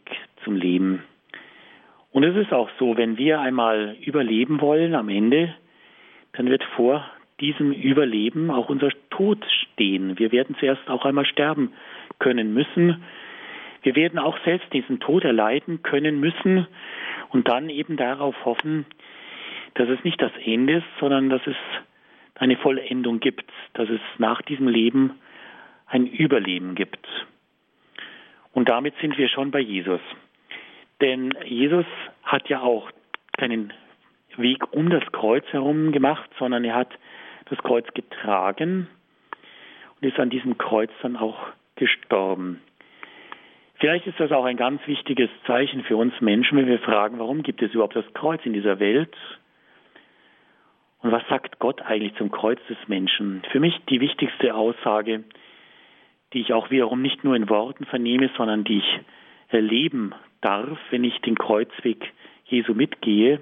zum Leben. Und es ist auch so, wenn wir einmal überleben wollen am Ende, dann wird vor diesem Überleben auch unser Tod stehen. Wir werden zuerst auch einmal sterben können müssen. Wir werden auch selbst diesen Tod erleiden können müssen und dann eben darauf hoffen, dass es nicht das Ende ist, sondern dass es eine Vollendung gibt, dass es nach diesem Leben ein Überleben gibt. Und damit sind wir schon bei Jesus. Denn Jesus hat ja auch keinen Weg um das Kreuz herum gemacht, sondern er hat das Kreuz getragen und ist an diesem Kreuz dann auch gestorben. Vielleicht ist das auch ein ganz wichtiges Zeichen für uns Menschen, wenn wir fragen, warum gibt es überhaupt das Kreuz in dieser Welt? Und was sagt Gott eigentlich zum Kreuz des Menschen? Für mich die wichtigste Aussage, die ich auch wiederum nicht nur in Worten vernehme, sondern die ich erleben darf, wenn ich den Kreuzweg Jesu mitgehe,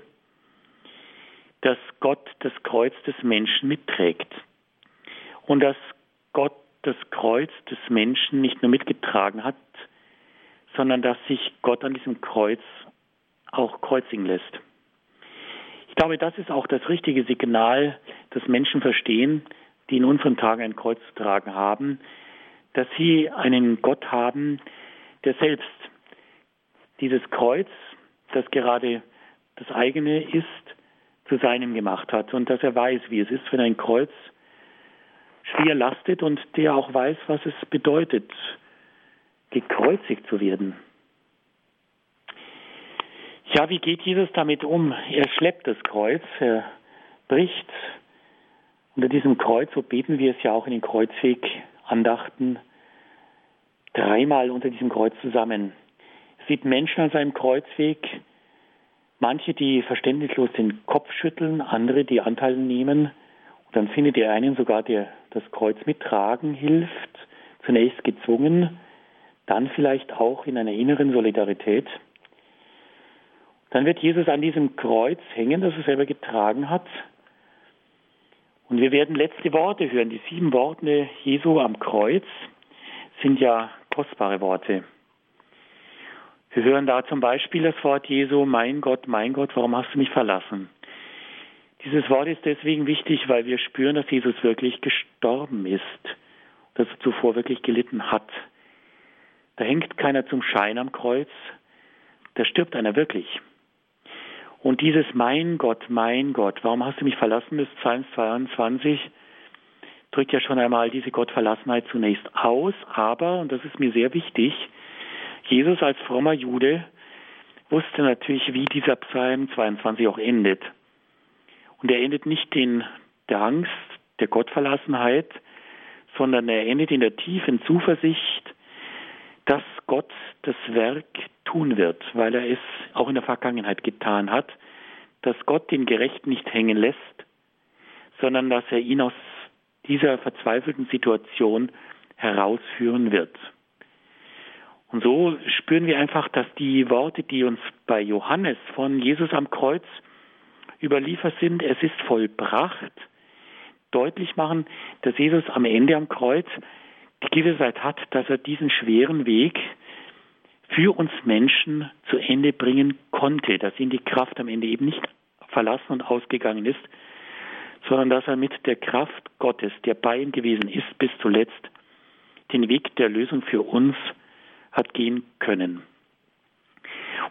dass Gott das Kreuz des Menschen mitträgt und dass Gott das Kreuz des Menschen nicht nur mitgetragen hat, sondern dass sich Gott an diesem Kreuz auch kreuzigen lässt. Ich glaube, das ist auch das richtige Signal, das Menschen verstehen, die in unseren Tagen ein Kreuz zu tragen haben, dass sie einen Gott haben, der selbst dieses Kreuz, das gerade das eigene ist, zu seinem gemacht hat und dass er weiß, wie es ist, wenn ein Kreuz schwer lastet und der auch weiß, was es bedeutet, gekreuzigt zu werden. Ja, wie geht Jesus damit um? Er schleppt das Kreuz, er bricht unter diesem Kreuz, so beten wir es ja auch in den Kreuzweg Andachten, dreimal unter diesem Kreuz zusammen. Es sieht Menschen an seinem Kreuzweg, manche, die verständnislos den Kopf schütteln, andere, die Anteil nehmen. Und dann findet ihr einen sogar, der das Kreuz mittragen hilft, zunächst gezwungen, dann vielleicht auch in einer inneren Solidarität. Dann wird Jesus an diesem Kreuz hängen, das er selber getragen hat. Und wir werden letzte Worte hören. Die sieben Worte Jesu am Kreuz sind ja kostbare Worte. Wir hören da zum Beispiel das Wort Jesu, mein Gott, mein Gott, warum hast du mich verlassen? Dieses Wort ist deswegen wichtig, weil wir spüren, dass Jesus wirklich gestorben ist, dass er zuvor wirklich gelitten hat. Da hängt keiner zum Schein am Kreuz, da stirbt einer wirklich. Und dieses Mein Gott, mein Gott, warum hast du mich verlassen, des Psalms 22, drückt ja schon einmal diese Gottverlassenheit zunächst aus, aber, und das ist mir sehr wichtig, Jesus als frommer Jude wusste natürlich, wie dieser Psalm 22 auch endet. Und er endet nicht in der Angst, der Gottverlassenheit, sondern er endet in der tiefen Zuversicht, dass Gott das Werk tun wird, weil er es auch in der Vergangenheit getan hat, dass Gott den Gerechten nicht hängen lässt, sondern dass er ihn aus dieser verzweifelten Situation herausführen wird. Und so spüren wir einfach, dass die Worte, die uns bei Johannes von Jesus am Kreuz überliefert sind, es ist vollbracht, deutlich machen, dass Jesus am Ende am Kreuz die Gewissheit hat, dass er diesen schweren Weg für uns Menschen zu Ende bringen konnte, dass ihn die Kraft am Ende eben nicht verlassen und ausgegangen ist, sondern dass er mit der Kraft Gottes, der bei ihm gewesen ist bis zuletzt, den Weg der Lösung für uns hat gehen können.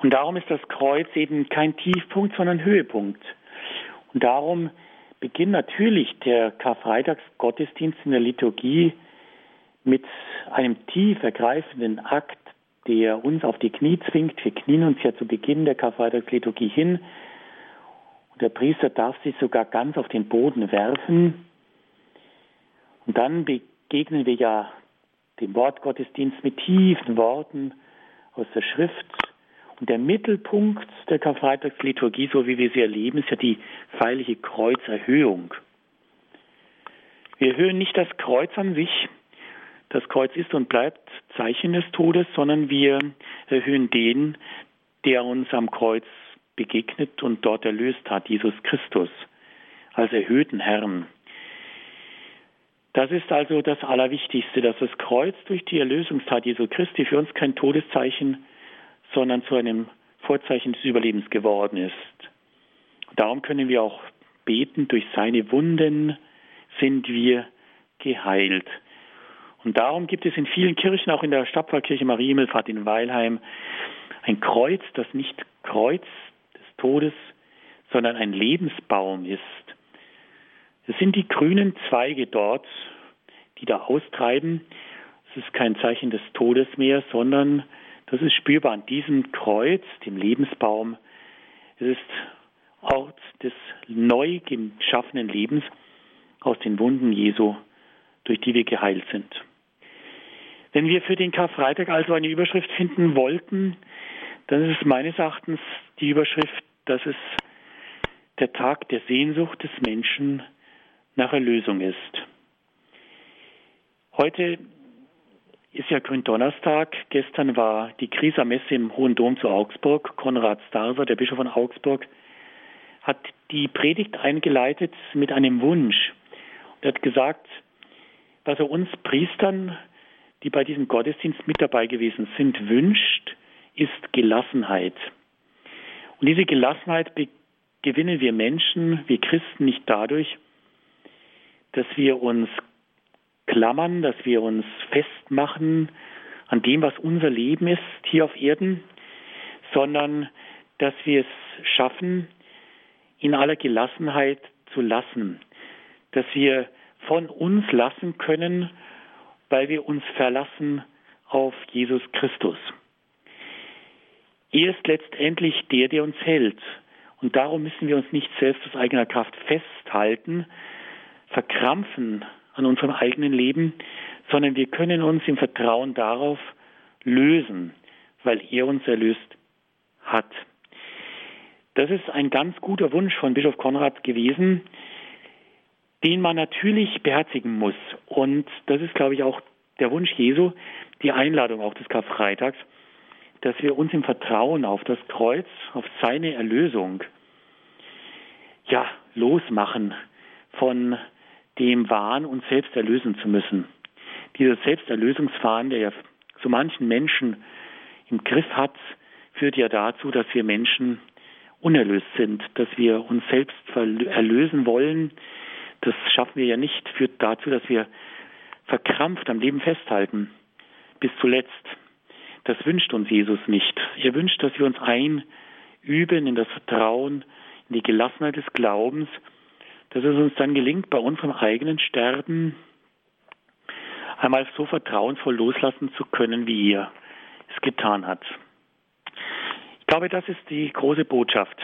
Und darum ist das Kreuz eben kein Tiefpunkt, sondern Höhepunkt. Und darum beginnt natürlich der Karfreitagsgottesdienst in der Liturgie mit einem tief ergreifenden Akt, der uns auf die Knie zwingt. Wir knien uns ja zu Beginn der Karfreitagsliturgie hin. Und der Priester darf sich sogar ganz auf den Boden werfen. Und dann begegnen wir ja dem Wortgottesdienst mit tiefen Worten aus der Schrift. Und der Mittelpunkt der Karfreitagsliturgie, so wie wir sie erleben, ist ja die feierliche Kreuzerhöhung. Wir erhöhen nicht das Kreuz an sich, das Kreuz ist und bleibt Zeichen des Todes, sondern wir erhöhen den, der uns am Kreuz begegnet und dort erlöst hat, Jesus Christus, als erhöhten Herrn. Das ist also das Allerwichtigste, dass das Kreuz durch die Erlösungstat Jesu Christi für uns kein Todeszeichen, sondern zu einem Vorzeichen des Überlebens geworden ist. Darum können wir auch beten, durch seine Wunden sind wir geheilt. Und darum gibt es in vielen Kirchen, auch in der Stadtpfarrkirche Marie Himmelfahrt in Weilheim, ein Kreuz, das nicht Kreuz des Todes, sondern ein Lebensbaum ist. Es sind die grünen Zweige dort, die da austreiben. Es ist kein Zeichen des Todes mehr, sondern das ist spürbar an diesem Kreuz, dem Lebensbaum. Es ist Ort des neu geschaffenen Lebens aus den Wunden Jesu, durch die wir geheilt sind. Wenn wir für den Karfreitag also eine Überschrift finden wollten, dann ist es meines Erachtens die Überschrift, dass es der Tag der Sehnsucht des Menschen nach Erlösung ist. Heute ist ja Gründonnerstag. Gestern war die Krisermesse im Hohen Dom zu Augsburg. Konrad Starser, der Bischof von Augsburg, hat die Predigt eingeleitet mit einem Wunsch. Er hat gesagt, was er uns Priestern, die bei diesem Gottesdienst mit dabei gewesen sind, wünscht, ist Gelassenheit. Und diese Gelassenheit gewinnen wir Menschen, wir Christen nicht dadurch, dass wir uns klammern, dass wir uns festmachen an dem, was unser Leben ist hier auf Erden, sondern dass wir es schaffen, in aller Gelassenheit zu lassen, dass wir von uns lassen können, weil wir uns verlassen auf Jesus Christus. Er ist letztendlich der, der uns hält. Und darum müssen wir uns nicht selbst aus eigener Kraft festhalten, verkrampfen an unserem eigenen Leben, sondern wir können uns im Vertrauen darauf lösen, weil er uns erlöst hat. Das ist ein ganz guter Wunsch von Bischof Konrad gewesen, den man natürlich beherzigen muss. Und das ist, glaube ich, auch der Wunsch Jesu, die Einladung auch des Karfreitags, dass wir uns im Vertrauen auf das Kreuz, auf seine Erlösung, ja, losmachen von dem Wahn, uns selbst erlösen zu müssen. Dieser Selbsterlösungswahn, der ja so manchen Menschen im Griff hat, führt ja dazu, dass wir Menschen unerlöst sind, dass wir uns selbst erlösen wollen. Das schaffen wir ja nicht, führt dazu, dass wir verkrampft am Leben festhalten. Bis zuletzt. Das wünscht uns Jesus nicht. Er wünscht, dass wir uns einüben in das Vertrauen, in die Gelassenheit des Glaubens, dass es uns dann gelingt, bei unserem eigenen Sterben einmal so vertrauensvoll loslassen zu können, wie er es getan hat. Ich glaube, das ist die große Botschaft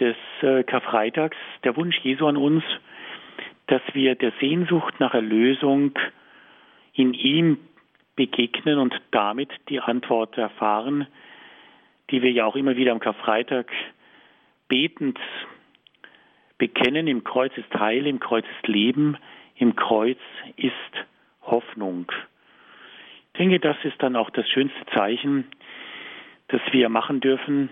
des äh, Karfreitags, der Wunsch Jesu an uns, dass wir der Sehnsucht nach Erlösung in ihm begegnen und damit die Antwort erfahren, die wir ja auch immer wieder am Karfreitag betend bekennen, im Kreuz ist Heil, im Kreuz ist Leben, im Kreuz ist Hoffnung. Ich denke, das ist dann auch das schönste Zeichen, das wir machen dürfen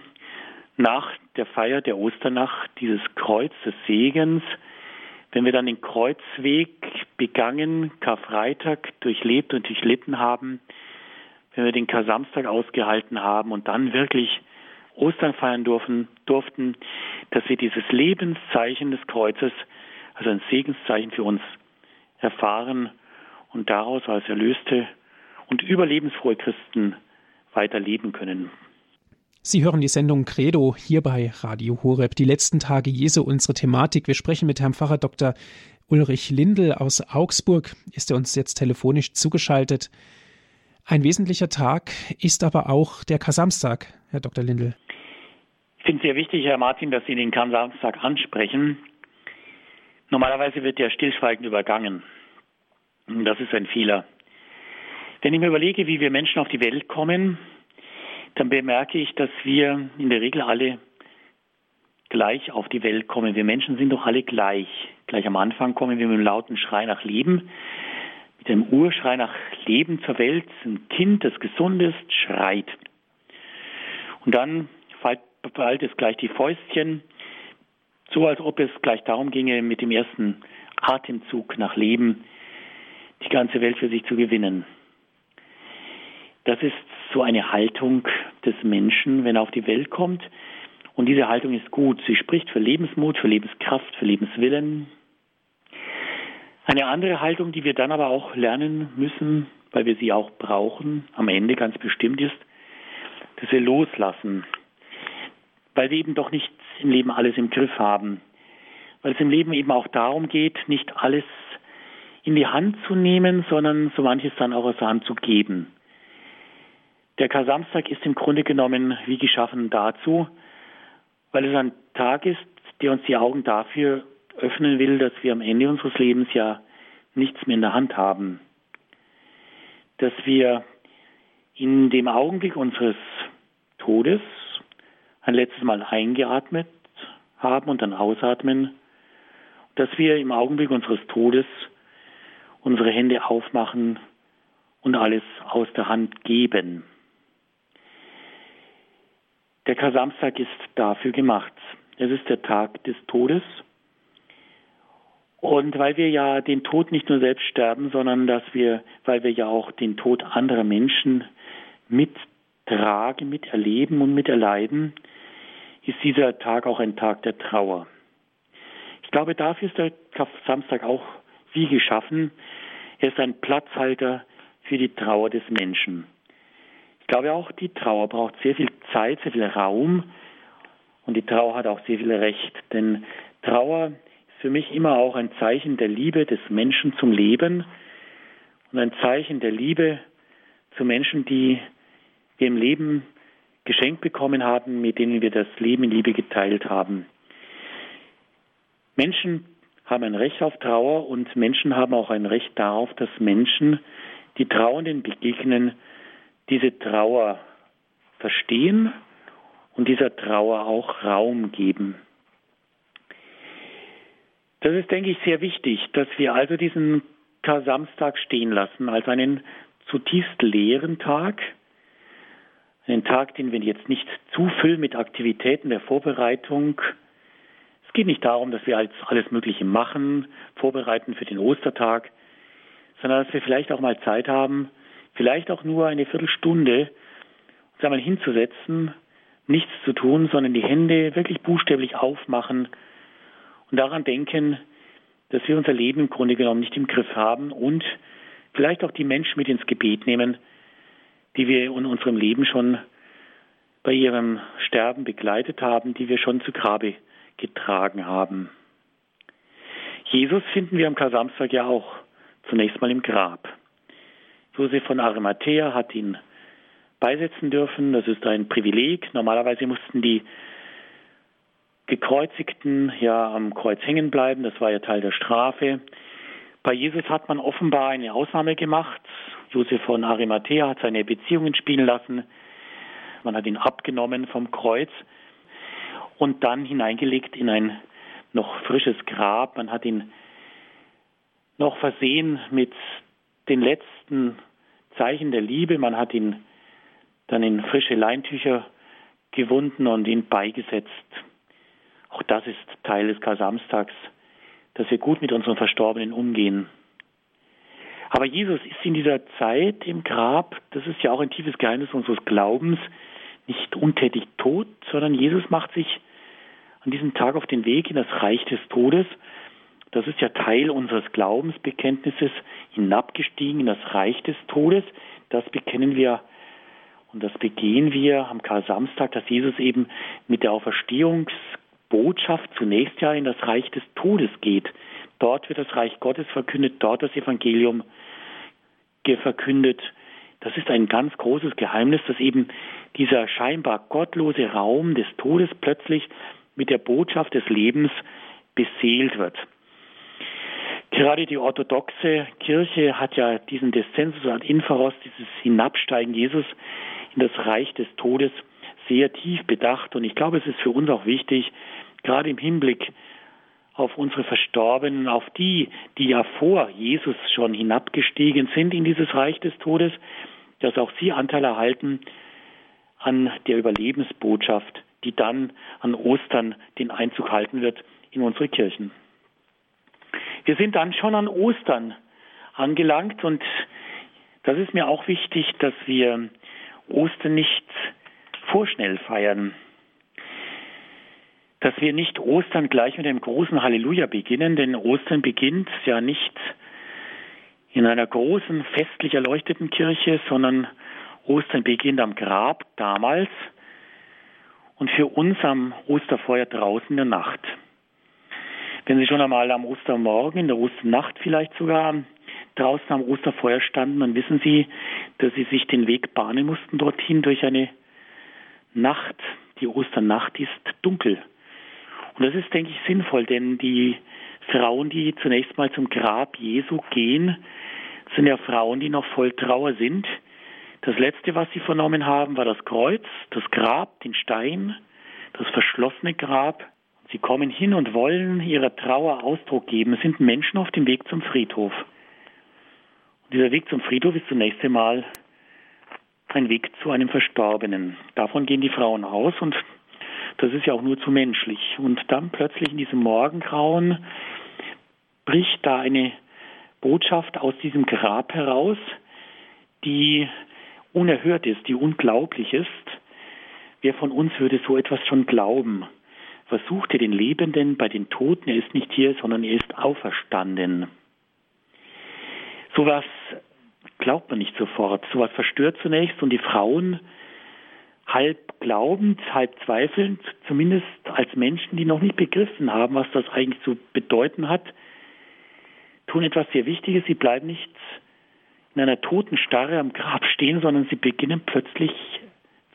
nach der Feier der Osternacht, dieses Kreuz des Segens, wenn wir dann den Kreuzweg begangen, Karfreitag durchlebt und durchlitten haben, wenn wir den Kar-Samstag ausgehalten haben und dann wirklich Ostern feiern durften, durften, dass wir dieses Lebenszeichen des Kreuzes, also ein Segenszeichen für uns, erfahren und daraus als erlöste und überlebensfrohe Christen weiterleben können. Sie hören die Sendung Credo hier bei Radio Horeb. Die letzten Tage Jesu, unsere Thematik. Wir sprechen mit Herrn Pfarrer Dr. Ulrich Lindl aus Augsburg. Ist er uns jetzt telefonisch zugeschaltet? Ein wesentlicher Tag ist aber auch der Kasamstag, Herr Dr. Lindl. Ich finde es sehr wichtig, Herr Martin, dass Sie den Kasamstag ansprechen. Normalerweise wird der stillschweigend übergangen. Das ist ein Fehler. Wenn ich mir überlege, wie wir Menschen auf die Welt kommen, dann bemerke ich, dass wir in der Regel alle gleich auf die Welt kommen. Wir Menschen sind doch alle gleich. Gleich am Anfang kommen wir mit einem lauten Schrei nach Leben, mit einem Urschrei nach Leben zur Welt. Ein Kind, das gesund ist, schreit. Und dann ballt es gleich die Fäustchen, so als ob es gleich darum ginge, mit dem ersten Atemzug nach Leben die ganze Welt für sich zu gewinnen. Das ist so eine Haltung des Menschen, wenn er auf die Welt kommt. Und diese Haltung ist gut. Sie spricht für Lebensmut, für Lebenskraft, für Lebenswillen. Eine andere Haltung, die wir dann aber auch lernen müssen, weil wir sie auch brauchen, am Ende ganz bestimmt ist, dass wir loslassen, weil wir eben doch nicht im Leben alles im Griff haben, weil es im Leben eben auch darum geht, nicht alles in die Hand zu nehmen, sondern so manches dann auch aus der Hand zu geben. Der Kar-Samstag ist im Grunde genommen wie geschaffen dazu, weil es ein Tag ist, der uns die Augen dafür öffnen will, dass wir am Ende unseres Lebens ja nichts mehr in der Hand haben. Dass wir in dem Augenblick unseres Todes ein letztes Mal eingeatmet haben und dann ausatmen, dass wir im Augenblick unseres Todes unsere Hände aufmachen und alles aus der Hand geben. Der Kasamstag ist dafür gemacht. Es ist der Tag des Todes. Und weil wir ja den Tod nicht nur selbst sterben, sondern dass wir, weil wir ja auch den Tod anderer Menschen mittragen, miterleben und miterleiden, ist dieser Tag auch ein Tag der Trauer. Ich glaube, dafür ist der Samstag auch wie geschaffen. Er ist ein Platzhalter für die Trauer des Menschen. Ich glaube auch, die Trauer braucht sehr viel Zeit, sehr viel Raum und die Trauer hat auch sehr viel Recht, denn Trauer ist für mich immer auch ein Zeichen der Liebe des Menschen zum Leben und ein Zeichen der Liebe zu Menschen, die wir im Leben geschenkt bekommen haben, mit denen wir das Leben in Liebe geteilt haben. Menschen haben ein Recht auf Trauer und Menschen haben auch ein Recht darauf, dass Menschen, die Trauernden begegnen, diese Trauer verstehen und dieser Trauer auch Raum geben. Das ist, denke ich, sehr wichtig, dass wir also diesen Kar-Samstag stehen lassen als einen zutiefst leeren Tag, einen Tag, den wir jetzt nicht zufüllen mit Aktivitäten der Vorbereitung. Es geht nicht darum, dass wir alles Mögliche machen, vorbereiten für den Ostertag, sondern dass wir vielleicht auch mal Zeit haben, vielleicht auch nur eine Viertelstunde, uns einmal hinzusetzen, nichts zu tun, sondern die Hände wirklich buchstäblich aufmachen und daran denken, dass wir unser Leben im Grunde genommen nicht im Griff haben und vielleicht auch die Menschen mit ins Gebet nehmen, die wir in unserem Leben schon bei ihrem Sterben begleitet haben, die wir schon zu Grabe getragen haben. Jesus finden wir am Kasamstag ja auch zunächst mal im Grab. Josef von Arimathea hat ihn beisetzen dürfen. Das ist ein Privileg. Normalerweise mussten die Gekreuzigten ja am Kreuz hängen bleiben. Das war ja Teil der Strafe. Bei Jesus hat man offenbar eine Ausnahme gemacht. Josef von Arimathea hat seine Beziehungen spielen lassen. Man hat ihn abgenommen vom Kreuz und dann hineingelegt in ein noch frisches Grab. Man hat ihn noch versehen mit den letzten Zeichen der Liebe. Man hat ihn dann in frische Leintücher gewunden und ihn beigesetzt. Auch das ist Teil des Kar-Samstags, dass wir gut mit unseren Verstorbenen umgehen. Aber Jesus ist in dieser Zeit im Grab, das ist ja auch ein tiefes Geheimnis unseres Glaubens, nicht untätig tot, sondern Jesus macht sich an diesem Tag auf den Weg in das Reich des Todes das ist ja Teil unseres Glaubensbekenntnisses, hinabgestiegen in das Reich des Todes. Das bekennen wir und das begehen wir am Kar-Samstag, dass Jesus eben mit der Auferstehungsbotschaft zunächst ja in das Reich des Todes geht. Dort wird das Reich Gottes verkündet, dort das Evangelium verkündet. Das ist ein ganz großes Geheimnis, dass eben dieser scheinbar gottlose Raum des Todes plötzlich mit der Botschaft des Lebens beseelt wird. Gerade die orthodoxe Kirche hat ja diesen Descensus ad Inferos, dieses Hinabsteigen Jesus in das Reich des Todes, sehr tief bedacht. Und ich glaube, es ist für uns auch wichtig, gerade im Hinblick auf unsere Verstorbenen, auf die, die ja vor Jesus schon hinabgestiegen sind in dieses Reich des Todes, dass auch sie Anteil erhalten an der Überlebensbotschaft, die dann an Ostern den Einzug halten wird in unsere Kirchen. Wir sind dann schon an Ostern, angelangt und das ist mir auch wichtig, dass wir Ostern nicht vorschnell feiern. Dass wir nicht Ostern gleich mit einem großen Halleluja beginnen, denn Ostern beginnt ja nicht in einer großen, festlich erleuchteten Kirche, sondern Ostern beginnt am Grab damals und für uns am Osterfeuer draußen in der Nacht. Wenn Sie schon einmal am Ostermorgen, in der Osternacht vielleicht sogar draußen am Osterfeuer standen, dann wissen Sie, dass Sie sich den Weg bahnen mussten dorthin durch eine Nacht. Die Osternacht ist dunkel. Und das ist, denke ich, sinnvoll, denn die Frauen, die zunächst mal zum Grab Jesu gehen, sind ja Frauen, die noch voll Trauer sind. Das Letzte, was sie vernommen haben, war das Kreuz, das Grab, den Stein, das verschlossene Grab. Sie kommen hin und wollen ihrer Trauer Ausdruck geben. Es sind Menschen auf dem Weg zum Friedhof. Und dieser Weg zum Friedhof ist zunächst einmal ein Weg zu einem Verstorbenen. Davon gehen die Frauen aus und das ist ja auch nur zu menschlich. Und dann plötzlich in diesem Morgengrauen bricht da eine Botschaft aus diesem Grab heraus, die unerhört ist, die unglaublich ist. Wer von uns würde so etwas schon glauben? Versuchte den Lebenden bei den Toten, er ist nicht hier, sondern er ist auferstanden. Sowas glaubt man nicht sofort. Sowas verstört zunächst und die Frauen halb glaubend, halb zweifelnd, zumindest als Menschen, die noch nicht begriffen haben, was das eigentlich zu bedeuten hat, tun etwas sehr Wichtiges. Sie bleiben nicht in einer toten Starre am Grab stehen, sondern sie beginnen plötzlich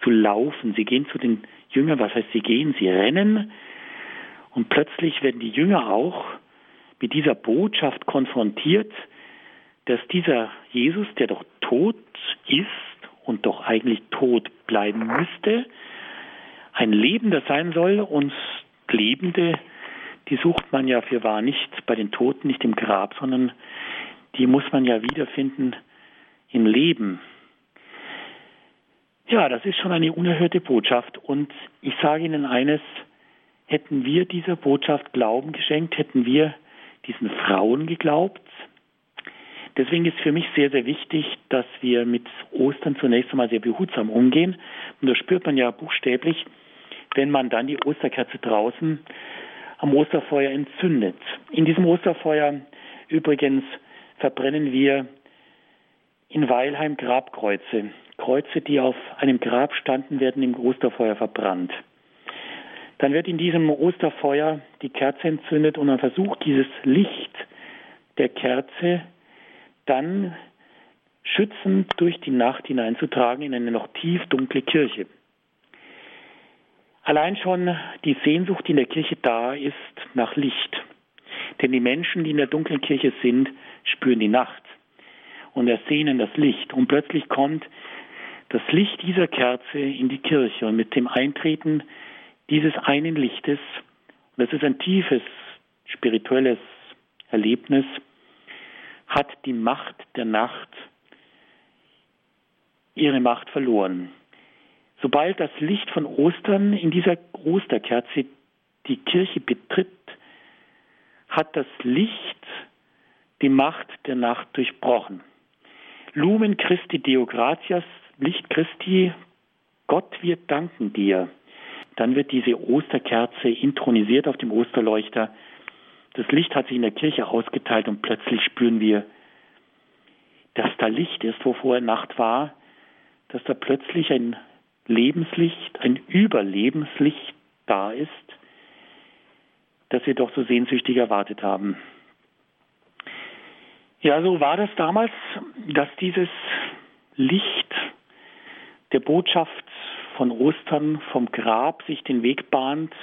zu laufen. Sie gehen zu den Jüngern, was heißt sie gehen? Sie rennen und plötzlich werden die Jünger auch mit dieser Botschaft konfrontiert, dass dieser Jesus, der doch tot ist und doch eigentlich tot bleiben müsste, ein Lebender sein soll und Lebende, die sucht man ja für wahr nicht bei den Toten, nicht im Grab, sondern die muss man ja wiederfinden im Leben. Ja, das ist schon eine unerhörte Botschaft. Und ich sage Ihnen eines, hätten wir dieser Botschaft Glauben geschenkt, hätten wir diesen Frauen geglaubt. Deswegen ist für mich sehr, sehr wichtig, dass wir mit Ostern zunächst einmal sehr behutsam umgehen. Und das spürt man ja buchstäblich, wenn man dann die Osterkerze draußen am Osterfeuer entzündet. In diesem Osterfeuer übrigens verbrennen wir in Weilheim Grabkreuze. Kreuze, die auf einem Grab standen, werden im Osterfeuer verbrannt. Dann wird in diesem Osterfeuer die Kerze entzündet und man versucht, dieses Licht der Kerze dann schützend durch die Nacht hineinzutragen in eine noch tief dunkle Kirche. Allein schon die Sehnsucht, die in der Kirche da ist, nach Licht. Denn die Menschen, die in der dunklen Kirche sind, spüren die Nacht und ersehnen das Licht. Und plötzlich kommt das Licht dieser Kerze in die Kirche und mit dem Eintreten dieses einen Lichtes, das ist ein tiefes spirituelles Erlebnis, hat die Macht der Nacht ihre Macht verloren. Sobald das Licht von Ostern in dieser Osterkerze die Kirche betritt, hat das Licht die Macht der Nacht durchbrochen. Lumen Christi Deo gratias, Licht Christi, Gott, wir danken dir. Dann wird diese Osterkerze intronisiert auf dem Osterleuchter. Das Licht hat sich in der Kirche ausgeteilt und plötzlich spüren wir, dass da Licht ist, wo vorher Nacht war, dass da plötzlich ein Lebenslicht, ein Überlebenslicht da ist, das wir doch so sehnsüchtig erwartet haben. Ja, so war das damals, dass dieses Licht der Botschaft von Ostern vom Grab sich den Weg bahnt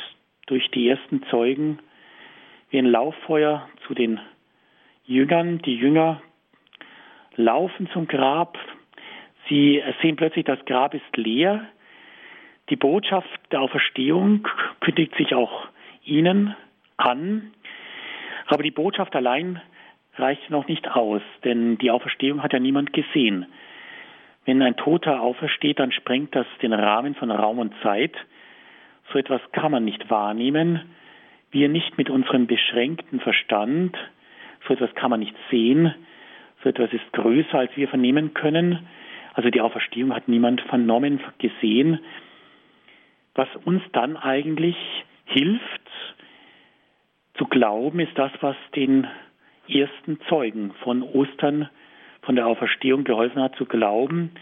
durch die ersten Zeugen wie ein Lauffeuer zu den Jüngern. Die Jünger laufen zum Grab. Sie sehen plötzlich, das Grab ist leer. Die Botschaft der Auferstehung kündigt sich auch ihnen an. Aber die Botschaft allein reicht noch nicht aus, denn die Auferstehung hat ja niemand gesehen. Wenn ein Toter aufersteht, dann sprengt das den Rahmen von Raum und Zeit. So etwas kann man nicht wahrnehmen. Wir nicht mit unserem beschränkten Verstand. So etwas kann man nicht sehen, So etwas ist größer, als wir vernehmen können. Also die Auferstehung hat niemand vernommen, gesehen. Was uns dann eigentlich hilft zu glauben, ist das, was den ersten Zeugen von Ostern, von der Auferstehung geholfen hat zu glauben.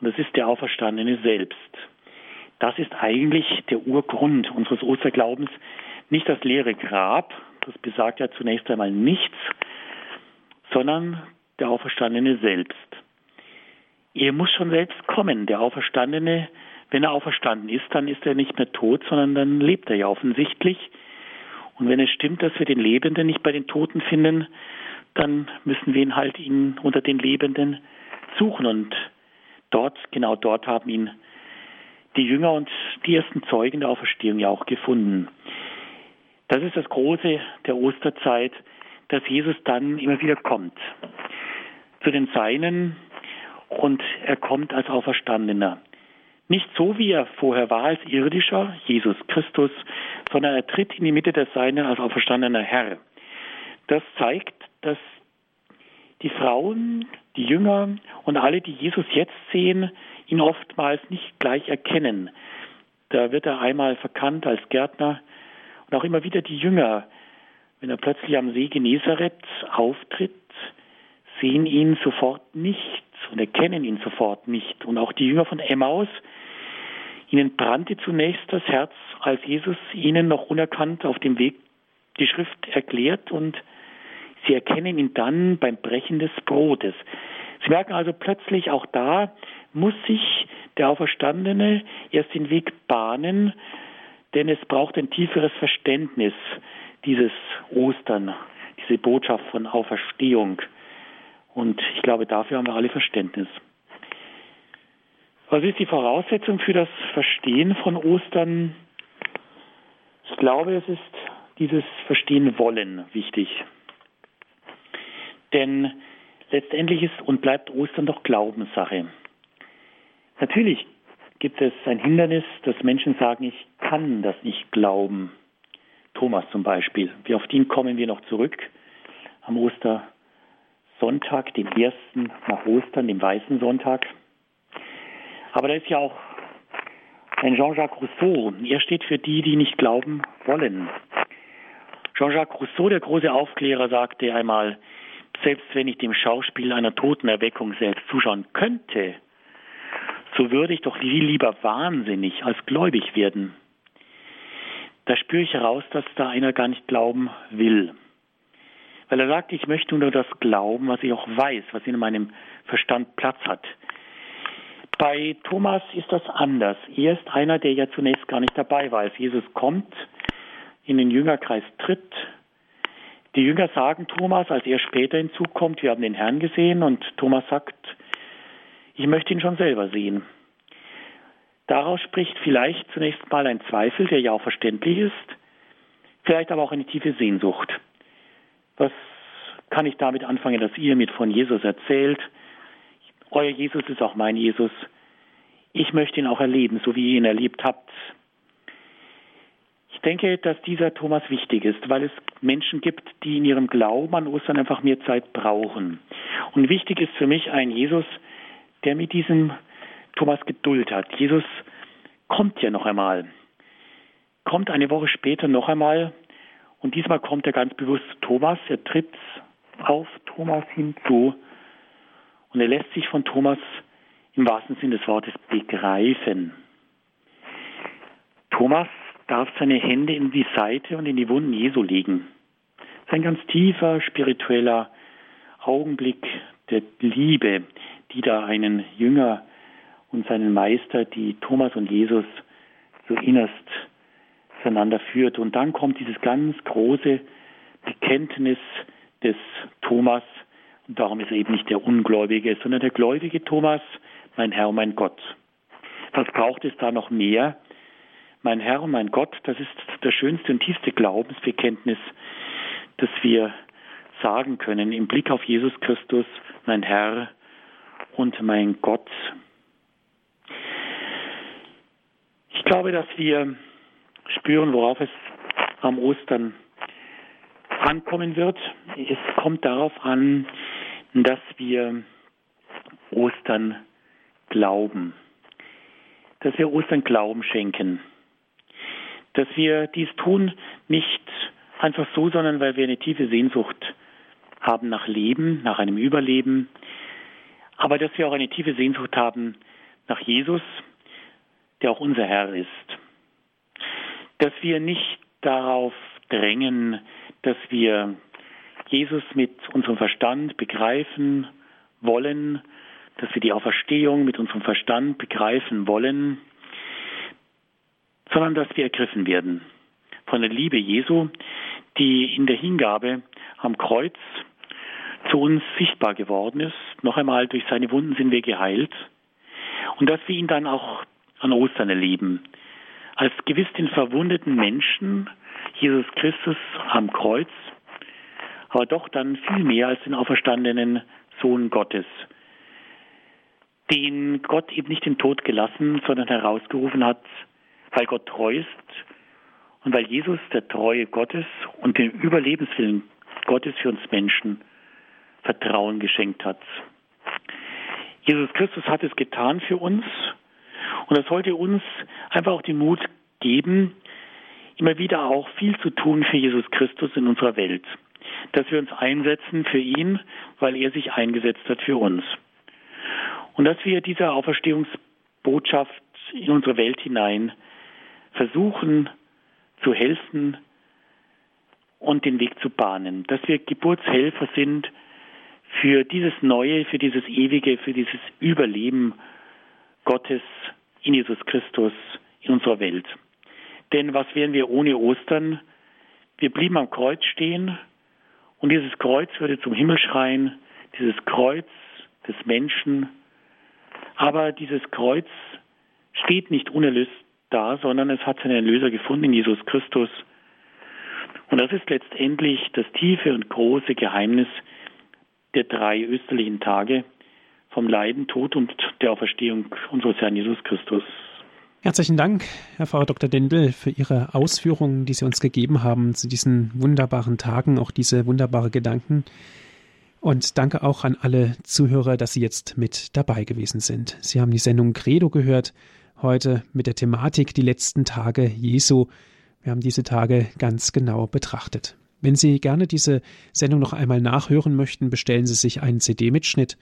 Und das ist der Auferstandene selbst. Das ist eigentlich der Urgrund unseres Osterglaubens. Nicht das leere Grab, das besagt ja zunächst einmal nichts, sondern der Auferstandene selbst. Er muss schon selbst kommen. Der Auferstandene, wenn er auferstanden ist, dann ist er nicht mehr tot, sondern dann lebt er ja offensichtlich. Und wenn es stimmt, dass wir den Lebenden nicht bei den Toten finden, dann müssen wir ihn halt ihn unter den Lebenden suchen. Und dort, genau dort haben ihn die Jünger und die ersten Zeugen der Auferstehung ja auch gefunden. Das ist das Große der Osterzeit, dass Jesus dann immer wieder kommt zu den Seinen und er kommt als Auferstandener. Nicht so, wie er vorher war als irdischer, Jesus Christus, sondern er tritt in die Mitte der Seinen als auferstandener Herr. Das zeigt, dass die Frauen, die Jünger und alle, die Jesus jetzt sehen, ihn oftmals nicht gleich erkennen. Da wird er einmal verkannt als Gärtner und auch immer wieder die Jünger, wenn er plötzlich am See Genezareth auftritt, sehen ihn sofort nicht und erkennen ihn sofort nicht. Und auch die Jünger von Emmaus, ihnen brannte zunächst das Herz, als Jesus ihnen noch unerkannt auf dem Weg die Schrift erklärt und sie erkennen ihn dann beim Brechen des Brotes. Sie merken also plötzlich, auch da muss sich der Auferstandene erst den Weg bahnen, denn es braucht ein tieferes Verständnis dieses Ostern, diese Botschaft von Auferstehung. Und ich glaube, dafür haben wir alle Verständnis. Was ist die Voraussetzung für das Verstehen von Ostern? Ich glaube, es ist dieses Verstehen wollen wichtig. Denn letztendlich ist und bleibt Ostern doch Glaubenssache. Natürlich gibt es ein Hindernis, dass Menschen sagen, ich kann das nicht glauben. Thomas zum Beispiel. Wie auf den kommen wir noch zurück am Ostersonntag, dem ersten nach Ostern, dem Weißen Sonntag. Aber da ist ja auch ein Jean-Jacques Rousseau. Er steht für die, die nicht glauben wollen. Jean-Jacques Rousseau, der große Aufklärer, sagte einmal, selbst wenn ich dem Schauspiel einer Totenerweckung selbst zuschauen könnte, so würde ich doch viel lieber wahnsinnig als gläubig werden. Da spüre ich heraus, dass da einer gar nicht glauben will. Weil er sagt, ich möchte nur das glauben, was ich auch weiß, was in meinem Verstand Platz hat. Bei Thomas ist das anders. Er ist einer, der ja zunächst gar nicht dabei war. Als Jesus kommt, in den Jüngerkreis tritt, die Jünger sagen Thomas, als er später hinzukommt, wir haben den Herrn gesehen und Thomas sagt, ich möchte ihn schon selber sehen. Daraus spricht vielleicht zunächst mal ein Zweifel, der ja auch verständlich ist, vielleicht aber auch eine tiefe Sehnsucht. Was kann ich damit anfangen, dass ihr mit von Jesus erzählt? Euer Jesus ist auch mein Jesus. Ich möchte ihn auch erleben, so wie ihr ihn erlebt habt. Ich denke, dass dieser Thomas wichtig ist, weil es Menschen gibt, die in ihrem Glauben an Ostern einfach mehr Zeit brauchen. Und wichtig ist für mich ein Jesus, der mit diesem Thomas Geduld hat. Jesus kommt ja noch einmal, kommt eine Woche später noch einmal und diesmal kommt er ganz bewusst zu Thomas. Er tritt auf Thomas hinzu und er lässt sich von Thomas im wahrsten Sinne des Wortes begreifen. Thomas darf seine Hände in die Seite und in die Wunden Jesu legen. Das ist ein ganz tiefer spiritueller Augenblick der Liebe, die da einen Jünger und seinen Meister, die Thomas und Jesus so innerst zueinander führt. Und dann kommt dieses ganz große Bekenntnis des Thomas. Und darum ist er eben nicht der Ungläubige, sondern der gläubige Thomas, mein Herr, mein Gott. Was braucht es da noch mehr? Mein Herr und mein Gott, das ist das schönste und tiefste Glaubensbekenntnis, das wir sagen können im Blick auf Jesus Christus, mein Herr und mein Gott. Ich glaube, dass wir spüren, worauf es am Ostern ankommen wird. Es kommt darauf an, dass wir Ostern glauben, dass wir Ostern Glauben schenken, dass wir dies tun nicht einfach so, sondern weil wir eine tiefe Sehnsucht haben nach Leben, nach einem Überleben, aber dass wir auch eine tiefe Sehnsucht haben nach Jesus, der auch unser Herr ist. Dass wir nicht darauf drängen, dass wir Jesus mit unserem Verstand begreifen wollen, dass wir die Auferstehung mit unserem Verstand begreifen wollen, sondern dass wir ergriffen werden von der Liebe Jesu, die in der Hingabe am Kreuz zu uns sichtbar geworden ist. Noch einmal, durch seine Wunden sind wir geheilt. Und dass wir ihn dann auch an Ostern erleben. Als gewiss den verwundeten Menschen, Jesus Christus am Kreuz, aber doch dann viel mehr als den auferstandenen Sohn Gottes, den Gott eben nicht den Tod gelassen, sondern herausgerufen hat, weil Gott treu ist und weil Jesus der Treue Gottes und den Überlebenswillen Gottes für uns Menschen Vertrauen geschenkt hat. Jesus Christus hat es getan für uns und das sollte uns einfach auch den Mut geben, immer wieder auch viel zu tun für Jesus Christus in unserer Welt. Dass wir uns einsetzen für ihn, weil er sich eingesetzt hat für uns. Und dass wir dieser Auferstehungsbotschaft in unsere Welt hinein versuchen zu helfen und den Weg zu bahnen. Dass wir Geburtshelfer sind für dieses Neue, für dieses Ewige, für dieses Überleben Gottes in Jesus Christus in unserer Welt. Denn was wären wir ohne Ostern? Wir blieben am Kreuz stehen und dieses Kreuz würde zum Himmel schreien, dieses Kreuz des Menschen. Aber dieses Kreuz steht nicht unerlöst da, sondern es hat seinen Erlöser gefunden in Jesus Christus. Und das ist letztendlich das tiefe und große Geheimnis der drei österlichen Tage vom Leiden, Tod und der Auferstehung unseres Herrn Jesus Christus. Herzlichen Dank, Herr Pfarrer Dr. Dendel, für Ihre Ausführungen, die Sie uns gegeben haben zu diesen wunderbaren Tagen, auch diese wunderbaren Gedanken. Und danke auch an alle Zuhörer, dass Sie jetzt mit dabei gewesen sind. Sie haben die Sendung Credo gehört, heute mit der Thematik die letzten Tage Jesu. Wir haben diese Tage ganz genau betrachtet. Wenn Sie gerne diese Sendung noch einmal nachhören möchten, bestellen Sie sich einen CD-Mitschnitt.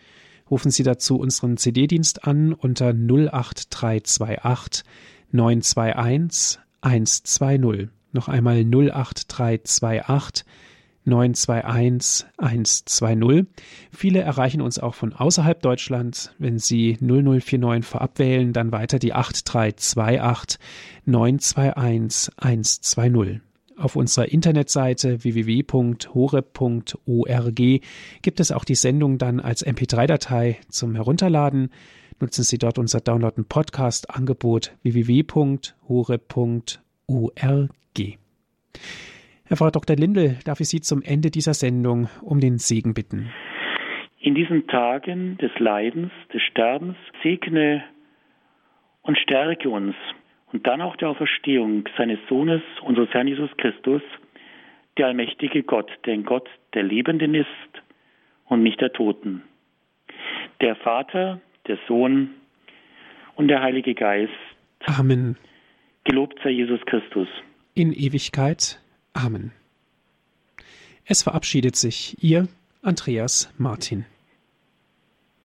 Rufen Sie dazu unseren CD-Dienst an unter 08328 921 120. Noch einmal 08328 921 120. Viele erreichen uns auch von außerhalb Deutschlands. Wenn Sie 0049 vorab wählen, dann weiter die 8328 921 120. Auf unserer Internetseite www.horeb.org gibt es auch die Sendung dann als MP3-Datei zum Herunterladen. Nutzen Sie dort unser Download- und Podcast-Angebot www.horeb.org. Herr Frau Dr. Lindel, darf ich Sie zum Ende dieser Sendung um den Segen bitten? In diesen Tagen des Leidens, des Sterbens, segne und stärke uns und dann auch der Auferstehung seines Sohnes, unseres Herrn Jesus Christus, der allmächtige Gott, der Gott der Lebenden ist und nicht der Toten. Der Vater, der Sohn und der Heilige Geist. Amen. Gelobt sei Jesus Christus. In Ewigkeit. Amen. Es verabschiedet sich Ihr Andreas Martin.